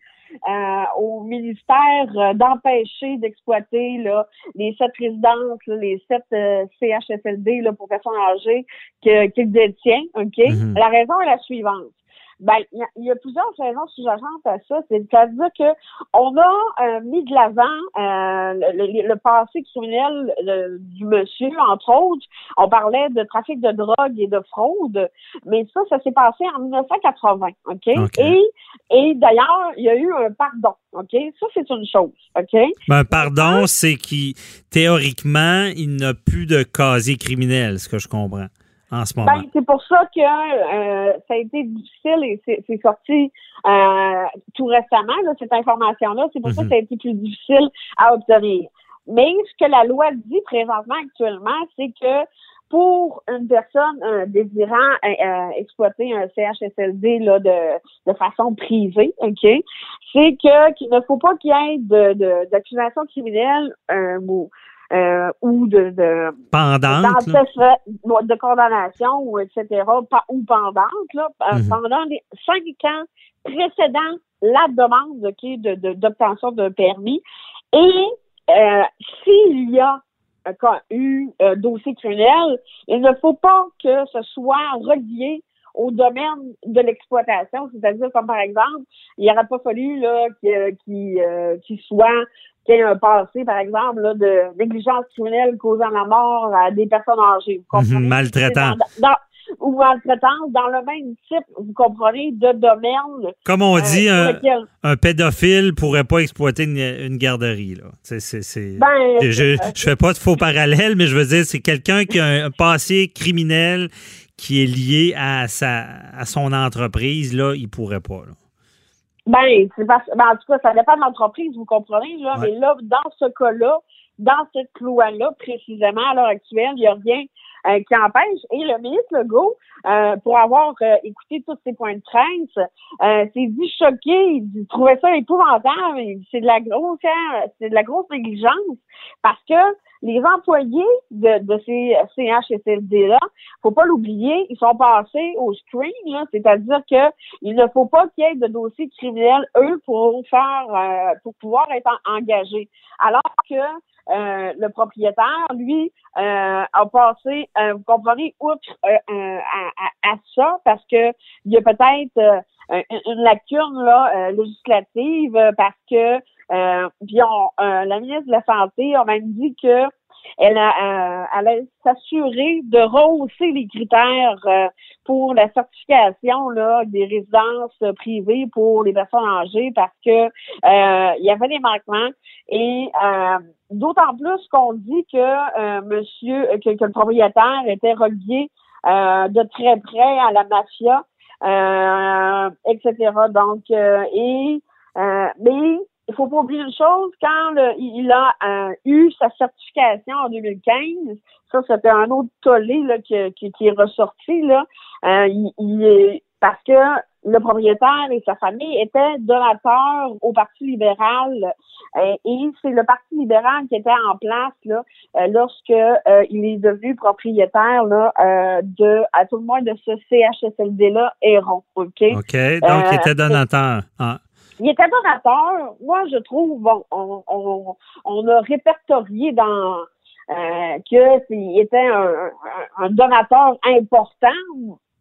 euh, au ministère euh, d'empêcher d'exploiter là, les sept résidences, les sept euh, CHSLD là, pour personnes âgées qu'il détient. OK? Mm-hmm. La raison est la suivante. Ben, il y, a plusieurs raisons sous-jacentes à ça. C'est-à-dire que on a euh, mis de l'avant euh, le, le, passé criminel du monsieur, entre autres. On parlait de trafic de drogue et de fraude, mais ça, ça s'est passé en 1980, OK? Et, et d'ailleurs, il y a eu un pardon, OK? Ça, c'est une chose, OK? Ben, pardon, c'est qui, théoriquement, il n'a plus de casier criminel, ce que je comprends. Ben, c'est pour ça que euh, ça a été difficile et c'est sorti euh, tout récemment, cette information-là. C'est pour ça que ça a été plus difficile à obtenir. Mais ce que la loi dit présentement actuellement, c'est que pour une personne euh, désirant exploiter un CHSLD là, de, de façon privée, OK, c'est que qu'il ne faut pas qu'il y ait de d'accusation criminelle un mot euh, ou de, de de condamnation ou etc. ou pendante là, euh, mhm. pendant les cinq ans précédant la demande de d'obtention d'un permis et euh, s'il y a eu un dossier criminel, il ne faut pas que ce soit relié au domaine de l'exploitation, c'est-à-dire comme par exemple, il n'aurait pas fallu là qu'il soit qu'il y ait un passé, par exemple, là, de négligence criminelle causant la mort à des personnes âgées. Vous comprenez? Mhm, maltraitant. ou maltraitance dans le même type, vous comprenez, de domaine. Comme on euh, dit, un, un, pédophile pourrait pas exploiter une, garderie. Là. Ben, je ne fais pas de faux parallèles, mais je veux dire, c'est quelqu'un qui a un passé criminel qui est lié à, sa, à son entreprise, là, il pourrait pas. Là. Ben, c'est parce, ben, en tout cas, ça dépend de l'entreprise, vous comprenez, là, mais là, dans ce cas-là, dans cette loi-là, précisément, à l'heure actuelle, il n'y a rien euh, qui empêche. Et le ministre Legault, euh, pour avoir euh, écouté tous ces points de crainte, s'est dit choqué, il trouvait ça épouvantable, c'est de la grosse, c'est de la grosse négligence, parce que les employés de, de ces CHSLD-là, faut pas l'oublier, ils sont passés au screen, c'est-à-dire que il ne faut pas qu'il y ait de dossiers criminels, eux, pour faire, euh, pour pouvoir être engagés. Alors que euh, le propriétaire, lui, euh, a passé, vous comprenez, outre à, ça, parce que il y a peut-être une lacune là législative, parce que euh, puis euh, la ministre de la Santé a même dit que elle, euh, allait s'assurer de rehausser les critères euh, pour la certification là, des résidences privées pour les personnes âgées parce que il y avait des manquements et d'autant plus qu'on dit que monsieur que, le propriétaire était relié de très près à la mafia, etc. Donc et mais il faut pas oublier une chose, quand il a euh, eu sa certification en 2015, ça c'était un autre tollé là, qui, qui, est ressorti là, euh, il, est, parce que le propriétaire et sa famille étaient donateurs au Parti libéral euh, et c'est le Parti libéral qui était en place là lorsque il est devenu propriétaire là de à tout le moins de ce CHSLD là Héron, ok? Ok, donc il était donateur. Ah. Il était donateur. Moi, je trouve, bon, on, on, on a répertorié dans euh, que il était un, un, donateur important.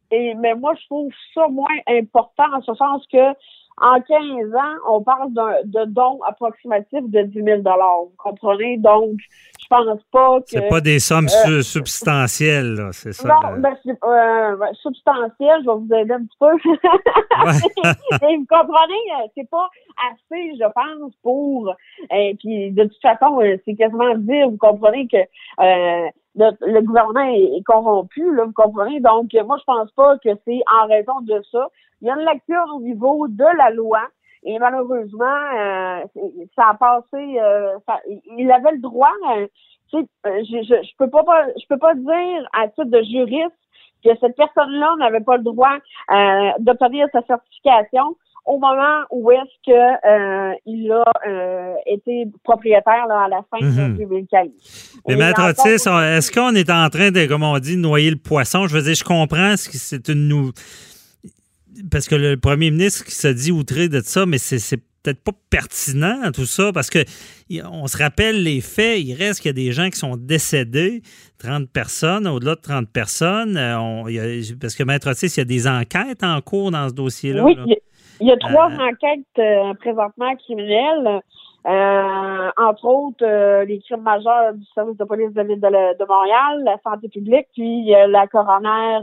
Et, mais moi, je trouve ça moins important en ce sens que en 15 ans, on parle de dons approximatifs de 10 000 Vous comprenez? Donc, je pense pas que... C'est pas des sommes euh, substantielles, là, c'est ça? Non, ben, c'est euh, ben, substantiel, je vais vous aider un petit peu. *laughs* vous comprenez? Euh, c'est pas assez, je pense, pour... Et puis, de toute façon, c'est quasiment dire, vous comprenez que... le, gouvernement est, corrompu, là, vous comprenez? Donc, moi, je pense pas que c'est en raison de ça. Il y a une lecture au niveau de la loi et malheureusement, euh, ça a passé. Euh, il avait le droit. Euh, tu sais, je, je, je peux pas, je peux pas dire à titre de juriste que cette personne-là n'avait pas le droit d'obtenir sa certification au moment où est-ce que il a été propriétaire là, à la fin de 2015. Mhm. Mais Maître Otis, est-ce qu'on est en train de, comme on dit, noyer le poisson? Je veux dire, je comprends, c'est une nous parce que le premier ministre qui se dit outré de ça, mais c'est peut-être pas pertinent tout ça, parce que on se rappelle les faits, il reste qu'il y a des gens qui sont décédés, 30 personnes, au-delà de 30 personnes. Euh, parce que Maître Otis, il y a des enquêtes en cours dans ce dossier-là. Oui, il y a trois euh, enquêtes euh, présentement criminelles. Entre autres, les crimes majeurs du service de police de l'île de, Montréal, la santé publique, puis la coroner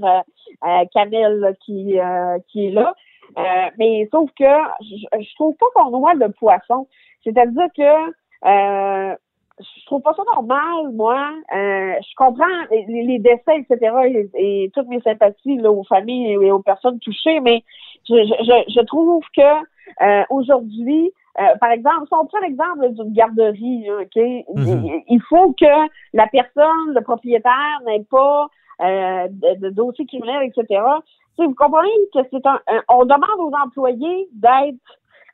euh, Camille qui, euh, qui est là. Euh, mais sauf que je, trouve pas qu'on noie le poisson. C'est-à-dire que euh, je trouve pas ça normal, moi. je comprends les, décès, etc. Et, toutes mes sympathies là, aux familles et aux personnes touchées, mais je, je, je trouve que aujourd'hui, par exemple, si on prend l'exemple d'une garderie, OK, mm-hmm. il, faut que la personne, le propriétaire, n'ait pas euh, de, dossiers criminels, etc. vous comprenez que c'est un, on demande aux employés d'être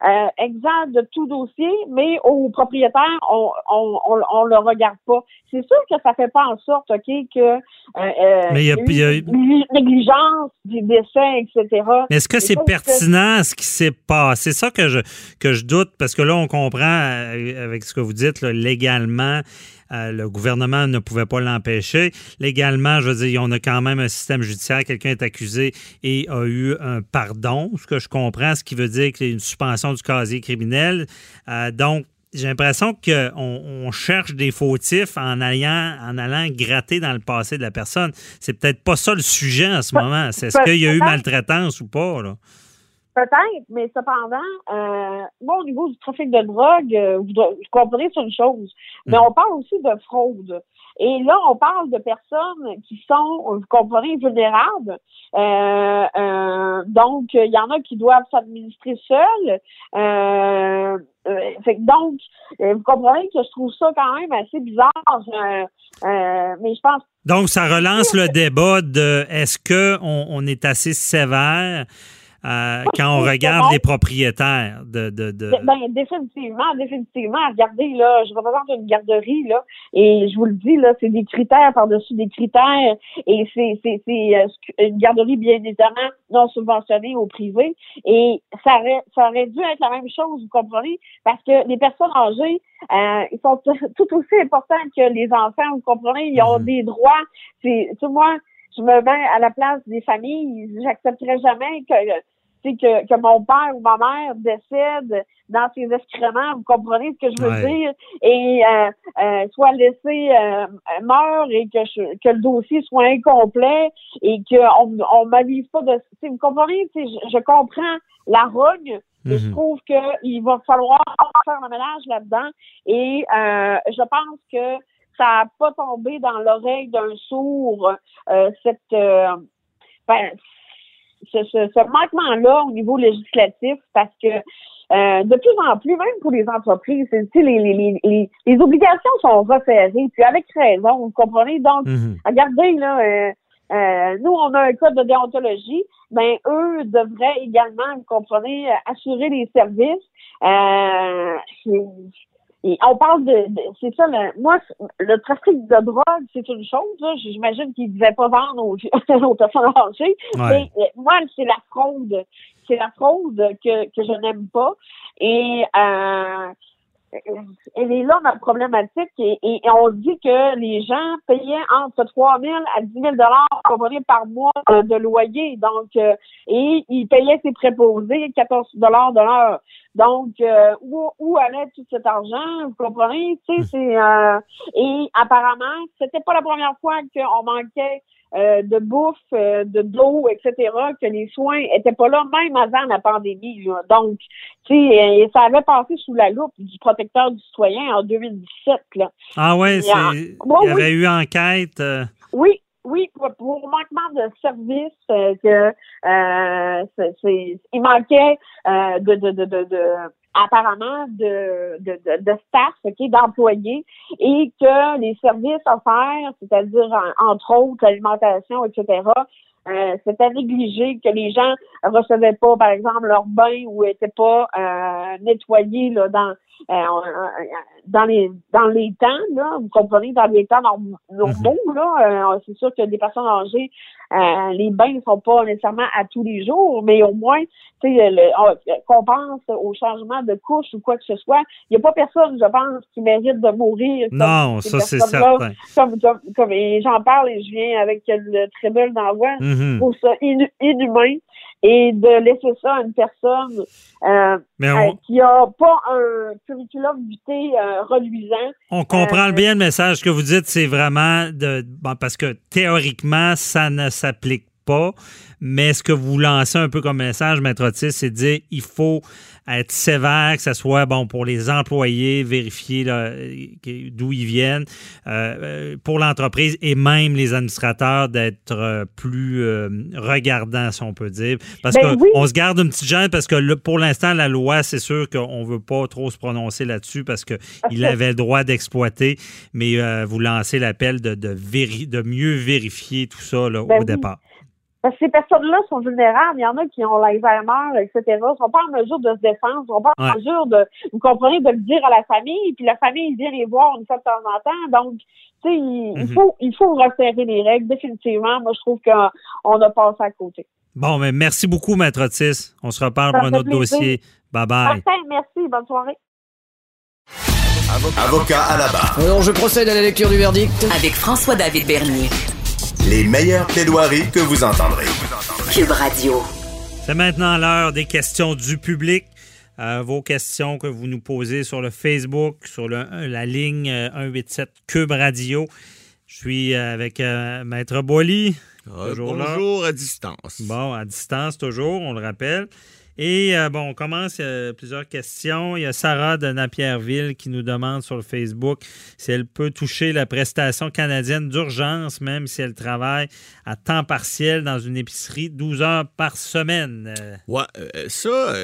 euh, exempt de tout dossier, mais aux propriétaires, on on, on, le regarde pas. C'est sûr que ça fait pas en sorte, OK, que euh, euh mais y a, négligence, des décès, etc. Mais est-ce que c'est pertinent ce qui s'est passé? C'est ça que je que je doute, parce que là, on comprend euh, avec ce que vous dites là, légalement. Le gouvernement ne pouvait pas l'empêcher. Légalement, je veux dire, on a quand même un système judiciaire. Quelqu'un est accusé et a eu un pardon, ce que je comprends, ce qui veut dire qu'il y a une suspension du casier criminel. Euh, donc, j'ai l'impression qu'on on cherche des fautifs en allant, en allant gratter dans le passé de la personne. C'est peut-être pas ça le sujet en ce moment. C'est ce qu'il y a eu maltraitance ou pas? Là? Peut-être, mais cependant, euh, moi, au niveau du trafic de drogue, euh, vous, vous comprenez sur une chose, mais mm. on parle aussi de fraude. Et là, on parle de personnes qui sont, vous comprenez, vulnérables. Euh, euh, donc, il y en a qui doivent s'administrer seuls. Euh, fait, donc, vous comprenez que je trouve ça quand même assez bizarre. mais je pense. Donc, ça relance le débat de est-ce qu'on on est assez sévère? Euh, quand on regarde les propriétaires de, de, de... Ben, définitivement, définitivement. Regardez, là, je représente une garderie, là, et je vous le dis, là, c'est des critères par-dessus des critères, et c'est, c'est, c'est euh, une garderie, bien évidemment, non subventionnée au privé, et ça aurait, ça aurait dû être la même chose, vous comprenez, parce que les personnes âgées, euh, ils sont *laughs* tout aussi importants que les enfants, vous comprenez, ils ont mhm. des droits, c'est, tu moi, je me mets à la place des familles, j'accepterais jamais que que, que mon père ou ma mère décède dans ses excréments, vous comprenez ce que je veux dire, et euh, euh, soit laissé euh, meurt et que, que le dossier soit incomplet et qu'on on m'avise pas de... Vous comprenez, je, je comprends la rogne, je mhm. trouve qu'il va falloir faire un ménage là-dedans et euh, je pense que ça n'a pas tombé dans l'oreille d'un sourd euh, cette ben, ce, ce, manquement-là au niveau législatif parce que euh, de plus en plus, même pour les entreprises, les, les, les, les, obligations sont referrées, puis avec raison, vous comprenez? Donc, mhm. regardez, là, euh, euh, nous, on a un code de déontologie, ben eux devraient également, vous comprenez, assurer les services. Euh, on parle de, c'est ça, le, moi, le trafic de drogue, c'est une chose, J'imagine qu'ils ne devaient pas vendre aux, *laughs* aux personnes âgées. Mais euh, moi, c'est la fraude. C'est la fraude que, que je n'aime pas. Et euh, elle est là notre problématique et, et, on dit que les gens payaient entre 3 000 à 10 000 dollars par mois de, loyer, donc et ils payaient ses préposés 14 dollars de l'heure. Donc, euh, où, où allait tout cet argent? Vous comprenez? Tu sais, hmm. c'est euh, et apparemment, c'était pas la première fois qu'on manquait euh, de bouffe, de d'eau, etc., que les soins étaient pas là même avant la pandémie. Donc, tu sais, ça avait passé sous la loupe du protecteur du citoyen en 2017. Là. Ah ouais, c'est, il y avait eu enquête. Oui, oui, pour, manquement de services, euh, que euh, c'est, il manquait euh, de, de, de, de, apparemment de, de, de, staff, ok, d'employés, et que les services offerts, c'est-à-dire entre autres l'alimentation, etc., euh, c'était négligé, que les gens recevaient pas, par exemple, leur bain ou étaient pas euh, nettoyés là, dans euh, dans les dans les temps, là, vous comprenez, dans les temps normaux, mhm. là, c'est sûr que les personnes âgées, les bains ne sont pas nécessairement à tous les jours, mais au moins, tu sais, qu'on pense au changement de couche ou quoi que ce soit, il n'y a pas personne, je pense, qui mérite de mourir. Non, ça c'est certain. Comme, comme, j'en parle et je viens avec le très belle d'envoi. Mm -hmm. ça inhumain et de laisser ça à une personne euh, euh, qui n'a pas un curriculum vitae euh, reluisant. On comprend bien le message que vous dites, c'est vraiment de parce que théoriquement, ça ne s'applique pas, mais ce que vous lancez un peu comme message, Maître Otis, c'est de dire il faut être sévère, que ce soit bon pour les employés, vérifier d'où ils viennent, euh, euh, pour l'entreprise et même les administrateurs d'être euh, plus regardants, si on peut dire. Parce ben qu'on se garde une petite gêne parce que pour l'instant, la loi, c'est sûr qu'on ne veut pas trop se prononcer là-dessus parce qu'il avait le droit d'exploiter, mais vous lancez l'appel de, de, de, mieux vérifier tout ça là, ben au départ. Parce que ces personnes-là sont vulnérables. Il y en a qui ont l'Alzheimer, etc. Ils sont pas en mesure de se défendre. Ils sont pas en mesure de, vous comprenez, de le dire à la famille. Puis la famille vient les voir une fois de temps en temps. Donc, tu sais, il, mhm. faut, il faut resserrer les règles. Définitivement, moi, je trouve qu'on a passé à côté. Bon, mais merci beaucoup, Maître Otis. On se reparle pour un autre dossier. Bye bye. merci. Bonne soirée. Avocat à la barre. Alors, je procède à la lecture du verdict. Avec François-David Bernier. Les meilleures plaidoiries que vous entendrez. Cube Radio. C'est maintenant l'heure des questions du public. Euh, vos questions que vous nous posez sur le Facebook, sur la ligne 187 euh, Cube Radio. Je suis avec euh, Maître Boily. bonjour à distance. Bon, à distance toujours, on le rappelle. Et euh, bon, on commence euh, plusieurs questions. Il y a Sarah de Napierville qui nous demande sur le Facebook si elle peut toucher la prestation canadienne d'urgence, même si elle travaille à temps partiel dans une épicerie 12 heures par semaine. Ouais, euh, ça,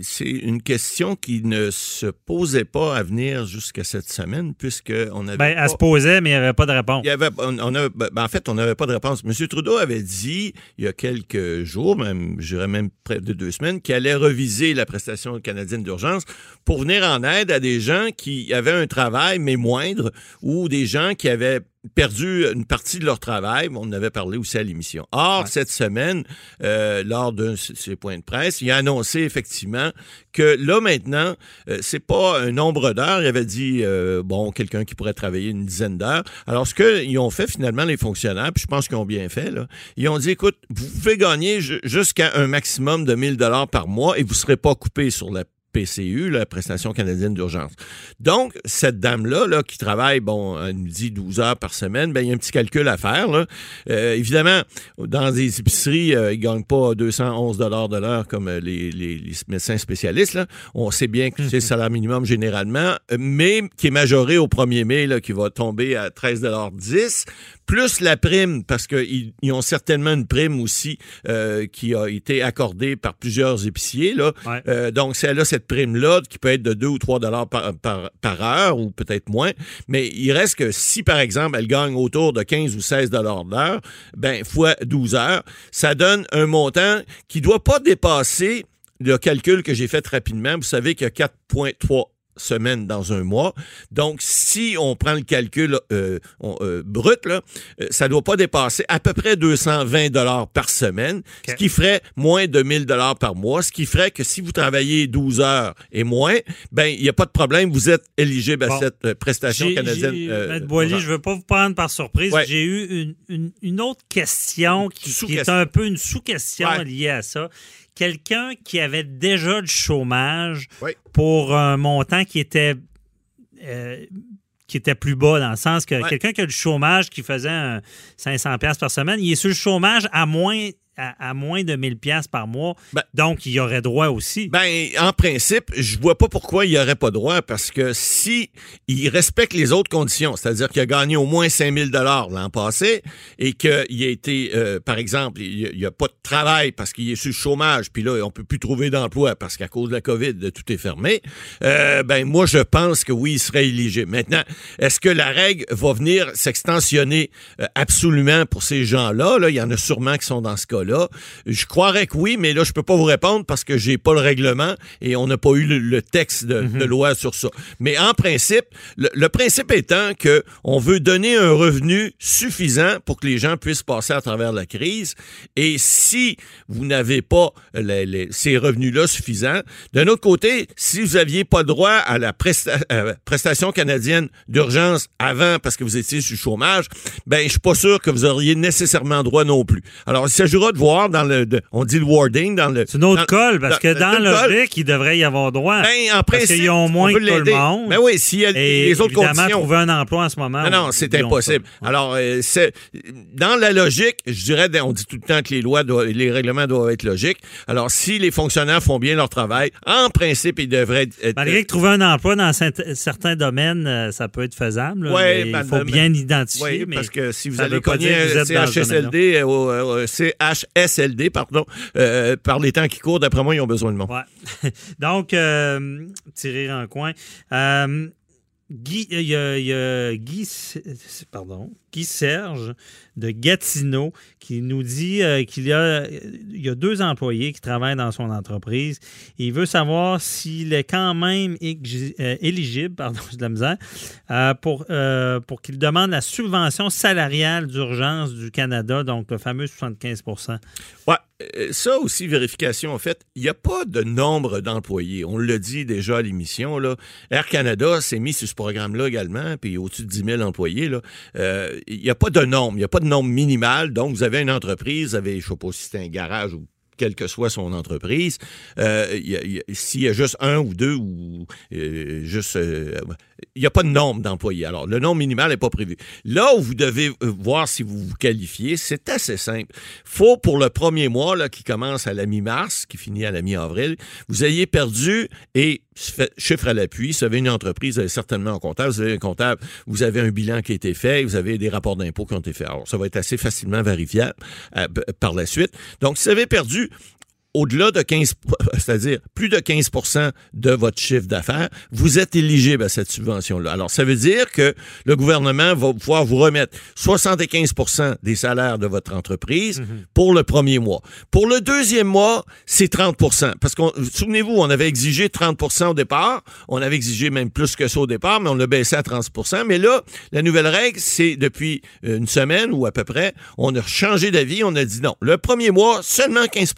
c'est une question qui ne se posait pas à venir jusqu'à cette semaine, puisqu'on avait. Ben, elle se posait, mais il n'y avait pas de réponse. Il y avait, on, ben, en fait, on n'avait pas de réponse. M. Trudeau avait dit il y a quelques jours, même, je dirais même près de deux semaines, qui allait reviser la prestation canadienne d'urgence pour venir en aide à des gens qui avaient un travail, mais moindre, ou des gens qui avaient perdu une partie de leur travail. On en avait parlé aussi à l'émission. Or, cette semaine, euh, lors de ses points de presse, il a annoncé effectivement que là, maintenant, euh, c'est pas un nombre d'heures. Il avait dit, euh, bon, quelqu'un qui pourrait travailler une dizaine d'heures. Alors, ce qu'ils ont fait finalement, les fonctionnaires, puis je pense qu'ils ont bien fait, là, ils ont dit, écoute, vous pouvez gagner jusqu'à un maximum de 1000 dollars par mois et vous serez pas coupé sur la PCU, la prestation canadienne d'urgence. Donc, cette dame-là, là, qui travaille, bon, elle nous dit 12 heures par semaine, ben, il y a un petit calcul à faire. Là. Euh, évidemment, dans des épiceries, euh, ils ne gagnent pas 211 dollars de l'heure comme euh, les, les, médecins spécialistes. Là. On sait bien que c'est le salaire minimum généralement, mais qui est majoré au 1er mai, là, qui va tomber à 13,10 plus la prime, parce qu'ils ont certainement une prime aussi euh, qui a été accordée par plusieurs épiciers. Là. Donc, c'est là prime-là qui peut être de 2 ou 3 dollars par, heure ou peut-être moins. Mais il reste que si, par exemple, elle gagne autour de 15 ou 16 dollars d'heure, ben, fois 12 heures, ça donne un montant qui doit pas dépasser le calcul que j'ai fait rapidement. Vous savez qu'il y a 4,3 semaine dans un mois. Donc, si on prend le calcul euh, on- euh, brut, là, euh, ça doit pas dépasser à peu près 220 dollars par semaine, ce qui ferait moins de 1000 dollars par mois, ce qui ferait que si vous travaillez 12 heures et moins, ben il n'y a pas de problème, vous êtes éligible à cette prestation canadienne. je ne veux pas vous prendre par surprise. Ouais. J'ai eu une, une- une autre question qui, qui est un peu une sous-question Ouais. liée à ça. Quelqu'un qui avait déjà du chômage pour un montant qui était euh, qui était plus bas dans le sens que Ouais. quelqu'un qui a du chômage qui faisait un 500 pièces par semaine, il est sur le chômage à moins à, à moins de 1000 pièces par mois. Ben- donc il y aurait droit aussi. Ben, en principe, je vois pas pourquoi il n'y aurait pas droit, parce que si il respecte les autres conditions, c'est-à-dire qu'il a gagné au moins 5000 dollars l'an passé et qu'il a été, euh, par exemple, il n'y a, pas de travail parce qu'il est sur le chômage, puis là, on peut plus trouver d'emploi parce qu'à cause de la COVID, tout est fermé, euh, ben, moi, je pense que oui, il serait éligible. Maintenant, est-ce que la règle va venir s'extensionner euh, absolument pour ces gens-là? Là, il y en a sûrement qui sont dans ce cas-là. Je croirais que oui, mais là, je peux pas vous répondre parce que j'ai pas le règlement et on n'a pas eu le, le texte de, de loi sur ça. Mais en principe, le, le principe étant que on veut donner un revenu suffisant pour que les gens puissent passer à travers la crise. Et si vous n'avez pas les- les- ces revenus-là suffisants, d'un autre côté, si vous aviez pas droit à la presta- euh, prestation canadienne d'urgence avant parce que vous étiez sur le chômage, ben je suis pas sûr que vous auriez nécessairement droit non plus. Alors, il s'agira de voir dans le, de- on dit le wording dans le. C'est une autre dans- colle, parce que dans colle. logique, il devrait y avoir droit. Ben, en parce principe, qu'ils ont moins on que tout le monde. Ben oui, s'il y a Et les autres évidemment, conditions. trouver un emploi en ce moment. Non, non, c'est oublions impossible. ça. Alors, euh, c'est dans la logique, je dirais, on dit tout le temps que les lois, doivent, les règlements doivent être logiques. Alors, si les fonctionnaires font bien leur travail, en principe, ils devraient être. Malgré que trouver un emploi dans cert- certains domaines, euh, ça peut être faisable. là, Ouais, mais ben, il faut ben, bien l'identifier. Oui, mais parce que si vous ça allez veut pas cogner dire que vous un êtes dans ce domaine-là. CHSLD, au, CHSLD, pardon, euh, par les temps qui courent, d'après moi, ils ont besoin de. Ouais. *laughs* Donc, euh, tirer en coin. Euh, Guy, Guy, pardon, Guy Serge de Gatineau qui nous dit euh, qu'il y a, y a deux employés qui travaillent dans son entreprise. Il veut savoir s'il est quand même euh, éligible, pardon, *laughs* de la misère, euh, pour, pour qu'il demande la subvention salariale d'urgence du Canada, donc le fameux 75% Ouais, ça aussi, vérification, en fait, il n'y a pas de nombre d'employés. On le dit déjà à l'émission. Air Canada s'est mis sur ce programme-là également, puis au-dessus de 10 000 employés, Il n'y a pas de nombre, il n'y a pas de nombre minimal. Donc, vous avez une entreprise, vous avez, je ne sais pas si c'est un garage ou quelle que soit son entreprise, euh, s'il y a juste un ou deux ou euh, juste... euh, il n'y a pas de nombre d'employés. Alors, le nombre minimal n'est pas prévu. Là où vous devez euh, voir si vous vous qualifiez, c'est assez simple. faut, pour le premier mois là, qui commence à la mi-mars, qui finit à la mi-avril, vous ayez perdu, et chiffre à l'appui, si vous avez une entreprise, vous avez certainement un comptable, vous avez un comptable, vous avez un bilan qui a été fait, vous avez des rapports d'impôts qui ont été faits. Alors, ça va être assez facilement vérifiable euh, par la suite. Donc, si vous avez perdu au-delà de 15, *laughs* c'est-à-dire plus de 15% de votre chiffre d'affaires, vous êtes éligible à cette subvention-là. Alors, ça veut dire que le gouvernement va pouvoir vous remettre 75% des salaires de votre entreprise pour le premier mois. Pour le deuxième mois, c'est 30% Parce que, souvenez-vous, on avait exigé 30% au départ. On avait exigé même plus que ça au départ, mais on l'a baissé à 30% Mais là, la nouvelle règle, c'est depuis euh, une semaine ou à peu près, on a changé d'avis. On a dit non. Le premier mois, seulement 15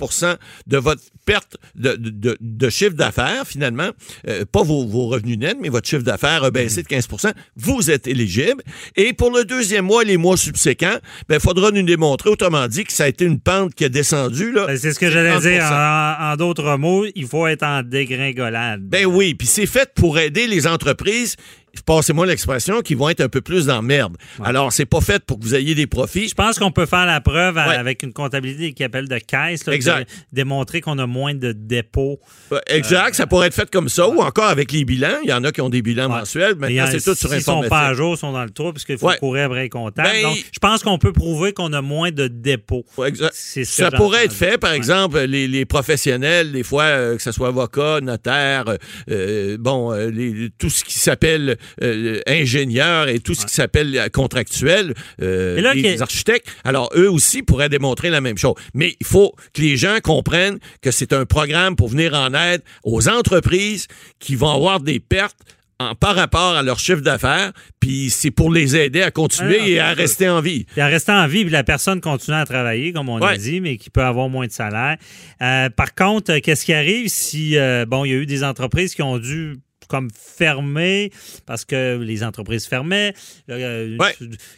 de votre perte de, de- de- de chiffre d'affaires, finalement, euh, pas vos, vos revenus nets, mais votre chiffre d'affaires a baissé de 15% vous êtes éligible. Et pour le deuxième mois, les mois subséquents, il faudra nous démontrer, autrement dit, que ça a été une pente qui a descendu. Là, Ben, C'est ce que j'allais 30%. dire. En, en d'autres mots, il faut être en dégringolade. Ben oui, puis c'est fait pour aider les entreprises, passez-moi l'expression, qui vont être un peu plus dans merde. Alors, c'est pas fait pour que vous ayez des profits. Je pense qu'on peut faire la preuve à- Ouais. avec une comptabilité qui appelle de caisse, là, Exact. de- démontrer qu'on a moins de dépôts. Ouais, Exact, ça pourrait être fait comme ça, ou encore avec les bilans. Il y en a qui ont des bilans Ouais. mensuels. Mais Maintenant, c'est tout sur S'ils sont pas à jour, ils sont dans le trou parce qu'il faut Ouais. courir après les comptables. Ben, Donc, je pense qu'on peut prouver qu'on a moins de dépôts. Ouais, exact. Ce Ça pourrait être fait, par Ouais. exemple, les, les professionnels, des fois, euh, que ce soit avocat, notaire, euh, euh, bon, euh, les- tout ce qui s'appelle euh, ingénieurs et tout ce qui s'appelle euh, contractuel, euh, là, les architectes. Alors, eux aussi pourraient démontrer la même chose. Mais il faut que les gens comprennent que c'est un programme pour venir en aide aux entreprises qui vont avoir des pertes en, par rapport à leur chiffre d'affaires, puis c'est pour les aider à continuer Ah, et à rester en vie. Puis en restant en vie, puis la personne continue à travailler, comme on a Ouais. dit, mais qui peut avoir moins de salaire. Euh, par contre, qu'est-ce qui arrive si, euh, bon, il y a eu des entreprises qui ont dû comme fermer parce que les entreprises fermaient. Euh, Ouais.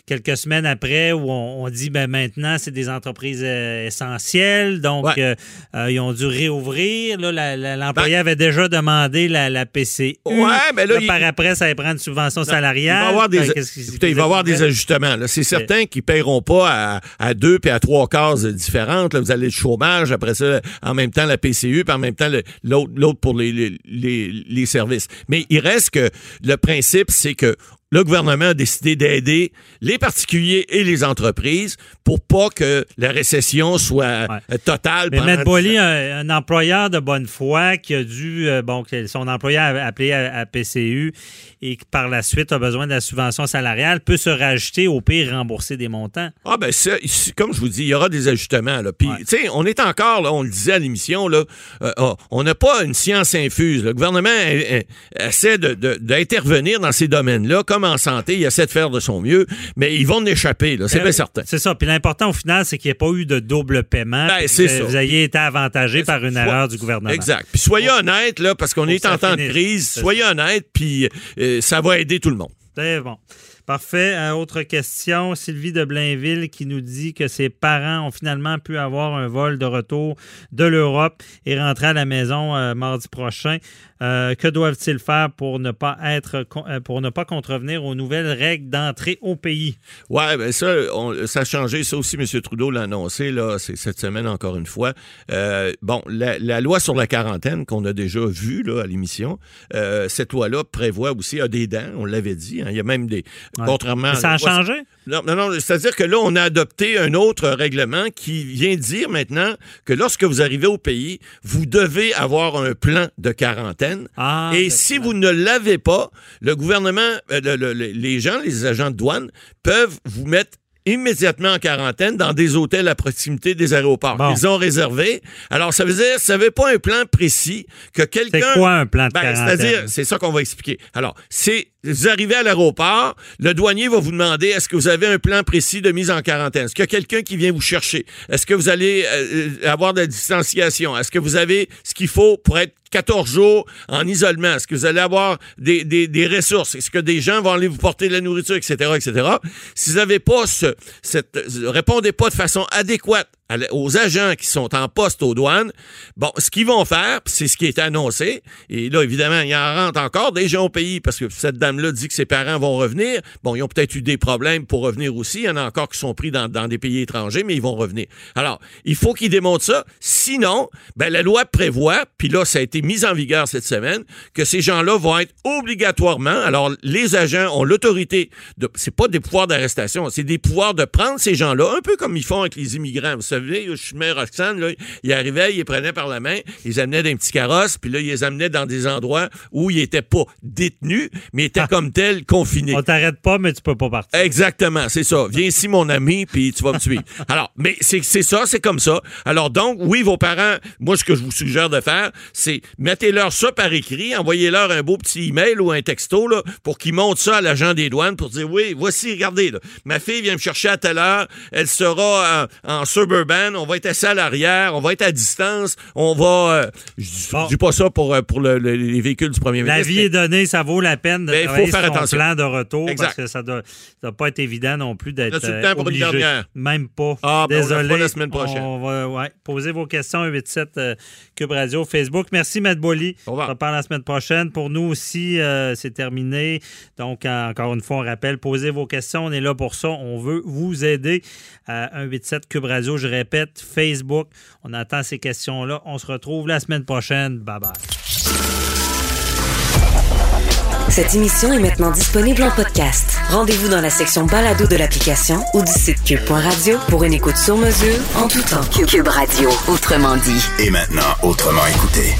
Quelques semaines après, où on, on dit ben maintenant c'est des entreprises euh, essentielles, donc Ouais. euh, euh, ils ont dû réouvrir. L'employé Ben- avait déjà demandé la, la PCU. Ouais, mais là, il- par après, ça va prendre une subvention Il salariale. va y avoir des, Ben, écoutez, il va avoir des ajustements. C'est certain qu'ils ne paieront pas à, à deux puis à trois cases différentes. là. Vous allez le chômage, après ça, en même temps la PCU, puis en même temps l'autre l'autre pour les, les, les- les services. Mais il reste que le principe, c'est que le gouvernement a décidé d'aider les particuliers et les entreprises pour pas que la récession soit Ouais. euh, totale. Mais dix ans. un, un employeur de bonne foi qui a dû, euh, bon, son employé a appelé à, à PCU et qui par la suite a besoin de la subvention salariale, peut se rajouter au pire rembourser des montants. Ah ben ici, comme je vous dis, il y aura des ajustements. Là. Puis, Ouais. tu sais, on est encore, là, on le disait à l'émission, là, euh, oh, on n'a pas une science infuse. Le gouvernement essaie de- de- d'intervenir dans ces domaines-là, comme en santé, il essaie de faire de son mieux, mais ils vont en échapper, là, c'est Euh, bien certain. C'est ça. Puis l'important au final, c'est qu'il n'y ait pas eu de double paiement. Ben, c'est vous, ça. vous ayez été avantagé par une erreur du gouvernement. Exact. Puis soyez honnête, là, parce qu'on est en temps de crise, soyez honnête, puis euh, ça va aider tout le monde. C'est bon. Parfait. Euh, autre question. Sylvie de Blainville qui nous dit que ses parents ont finalement pu avoir un vol de retour de l'Europe et rentrer à la maison euh, mardi prochain. Euh, que doivent-ils faire pour ne pas être euh, pour ne pas contrevenir aux nouvelles règles d'entrée au pays? Ouais, ben ça, on- ça a changé. Ça aussi, M. Trudeau l'a annoncé, là, cette semaine encore une fois. Euh, bon, la, la loi sur la quarantaine qu'on a déjà vue là, à l'émission, euh, cette loi-là prévoit aussi, a des dents, on l'avait dit. hein. il y a même des. Ouais. Contrairement. Ça a à la loi- changé? Non, non, non, c'est-à-dire que là, on a adopté un autre règlement qui vient dire maintenant que lorsque vous arrivez au pays, vous devez avoir un plan de quarantaine. Ah, Et le si vous ne l'avez pas, le gouvernement, euh, le- le- le- les gens, les agents de douane peuvent vous mettre immédiatement en quarantaine dans des hôtels à proximité des aéroports. Bon. Ils ont réservé. Alors, ça veut dire, ça n'avait pas un plan précis que quelqu'un... C'est quoi un plan de Ben, quarantaine? C'est-à-dire, c'est ça qu'on va expliquer. Alors, c'est vous arrivez à l'aéroport, le douanier va vous demander est-ce que vous avez un plan précis de mise en quarantaine? Est-ce qu'il y a quelqu'un qui vient vous chercher? Est-ce que vous allez euh, euh, avoir de la distanciation? Est-ce que vous avez ce qu'il faut pour être 14 jours en isolement? Est-ce que vous allez avoir des, des, des ressources? Est-ce que des gens vont aller vous porter de la nourriture, etc., etc.? Si vous n'avez pas ce, cette, euh, répondez pas de façon adéquate aux agents qui sont en poste aux douanes, bon, ce qu'ils vont faire, c'est ce qui est annoncé, et là, évidemment, il en rentre encore des gens au pays parce que cette dame-là dit que ses parents vont revenir. Bon, ils ont peut-être eu des problèmes pour revenir aussi. Il y en a encore qui sont pris dans, dans des pays étrangers, mais ils vont revenir. Alors, il faut qu'ils démontrent ça. Sinon, ben, la loi prévoit, puis là, ça a été mis en vigueur cette semaine, que ces gens-là vont être obligatoirement, alors les agents ont l'autorité de, c'est pas des pouvoirs d'arrestation, c'est des pouvoirs de prendre ces gens-là, un peu comme ils font avec les immigrants. Vous savez, suis maire Roxane, là, ils arrivaient, ils les prenaient par la main, ils les amenaient dans un petit carrosse, puis là, ils les amenaient dans des endroits où ils étaient pas détenus, mais étaient comme tels confinés. On t'arrête pas, mais tu peux pas partir. Exactement, c'est ça. Viens ici, mon ami, puis tu vas me suivre. *laughs* Alors, mais c'est ça, c'est comme ça. Alors donc, oui, vos parents, moi, ce que je vous suggère de faire, c'est mettez-leur ça par écrit, envoyez-leur un beau petit email ou un texto là, pour qu'ils montrent ça à l'agent des douanes pour dire, oui, voici, regardez, là, ma fille vient me chercher à telle heure, elle sera en, en suburban, on va être assis à l'arrière, on va être à distance, on va... euh, je Bon. dis pas ça pour, euh, pour le- le- les véhicules du premier La ministre. vie mais- est donnée, ça vaut la peine de Ben, il faut faire sur ton attention. plan de retour Exact. parce que ça doit, ça doit pas être évident non plus d'être euh, temps pour une obligé. Même pas. Ah, ben, on la Désolé. fera la semaine prochaine. On va ouais, poser vos questions à 87 euh, Cube Radio Facebook. Merci, Matt Bolly. On se reparle la semaine prochaine. Pour nous aussi, euh, c'est terminé. Donc, encore une fois, on rappelle, posez vos questions. On est là pour ça. On veut vous aider. À 187 Cube Radio, je répète, Facebook. On attend ces questions-là. On se retrouve la semaine prochaine. Bye bye. Cette émission est maintenant disponible en podcast. Rendez-vous dans la section balado de l'application ou du site cube.radio pour une écoute sur mesure en tout temps. Cube Radio, autrement dit. Et maintenant, autrement écouté.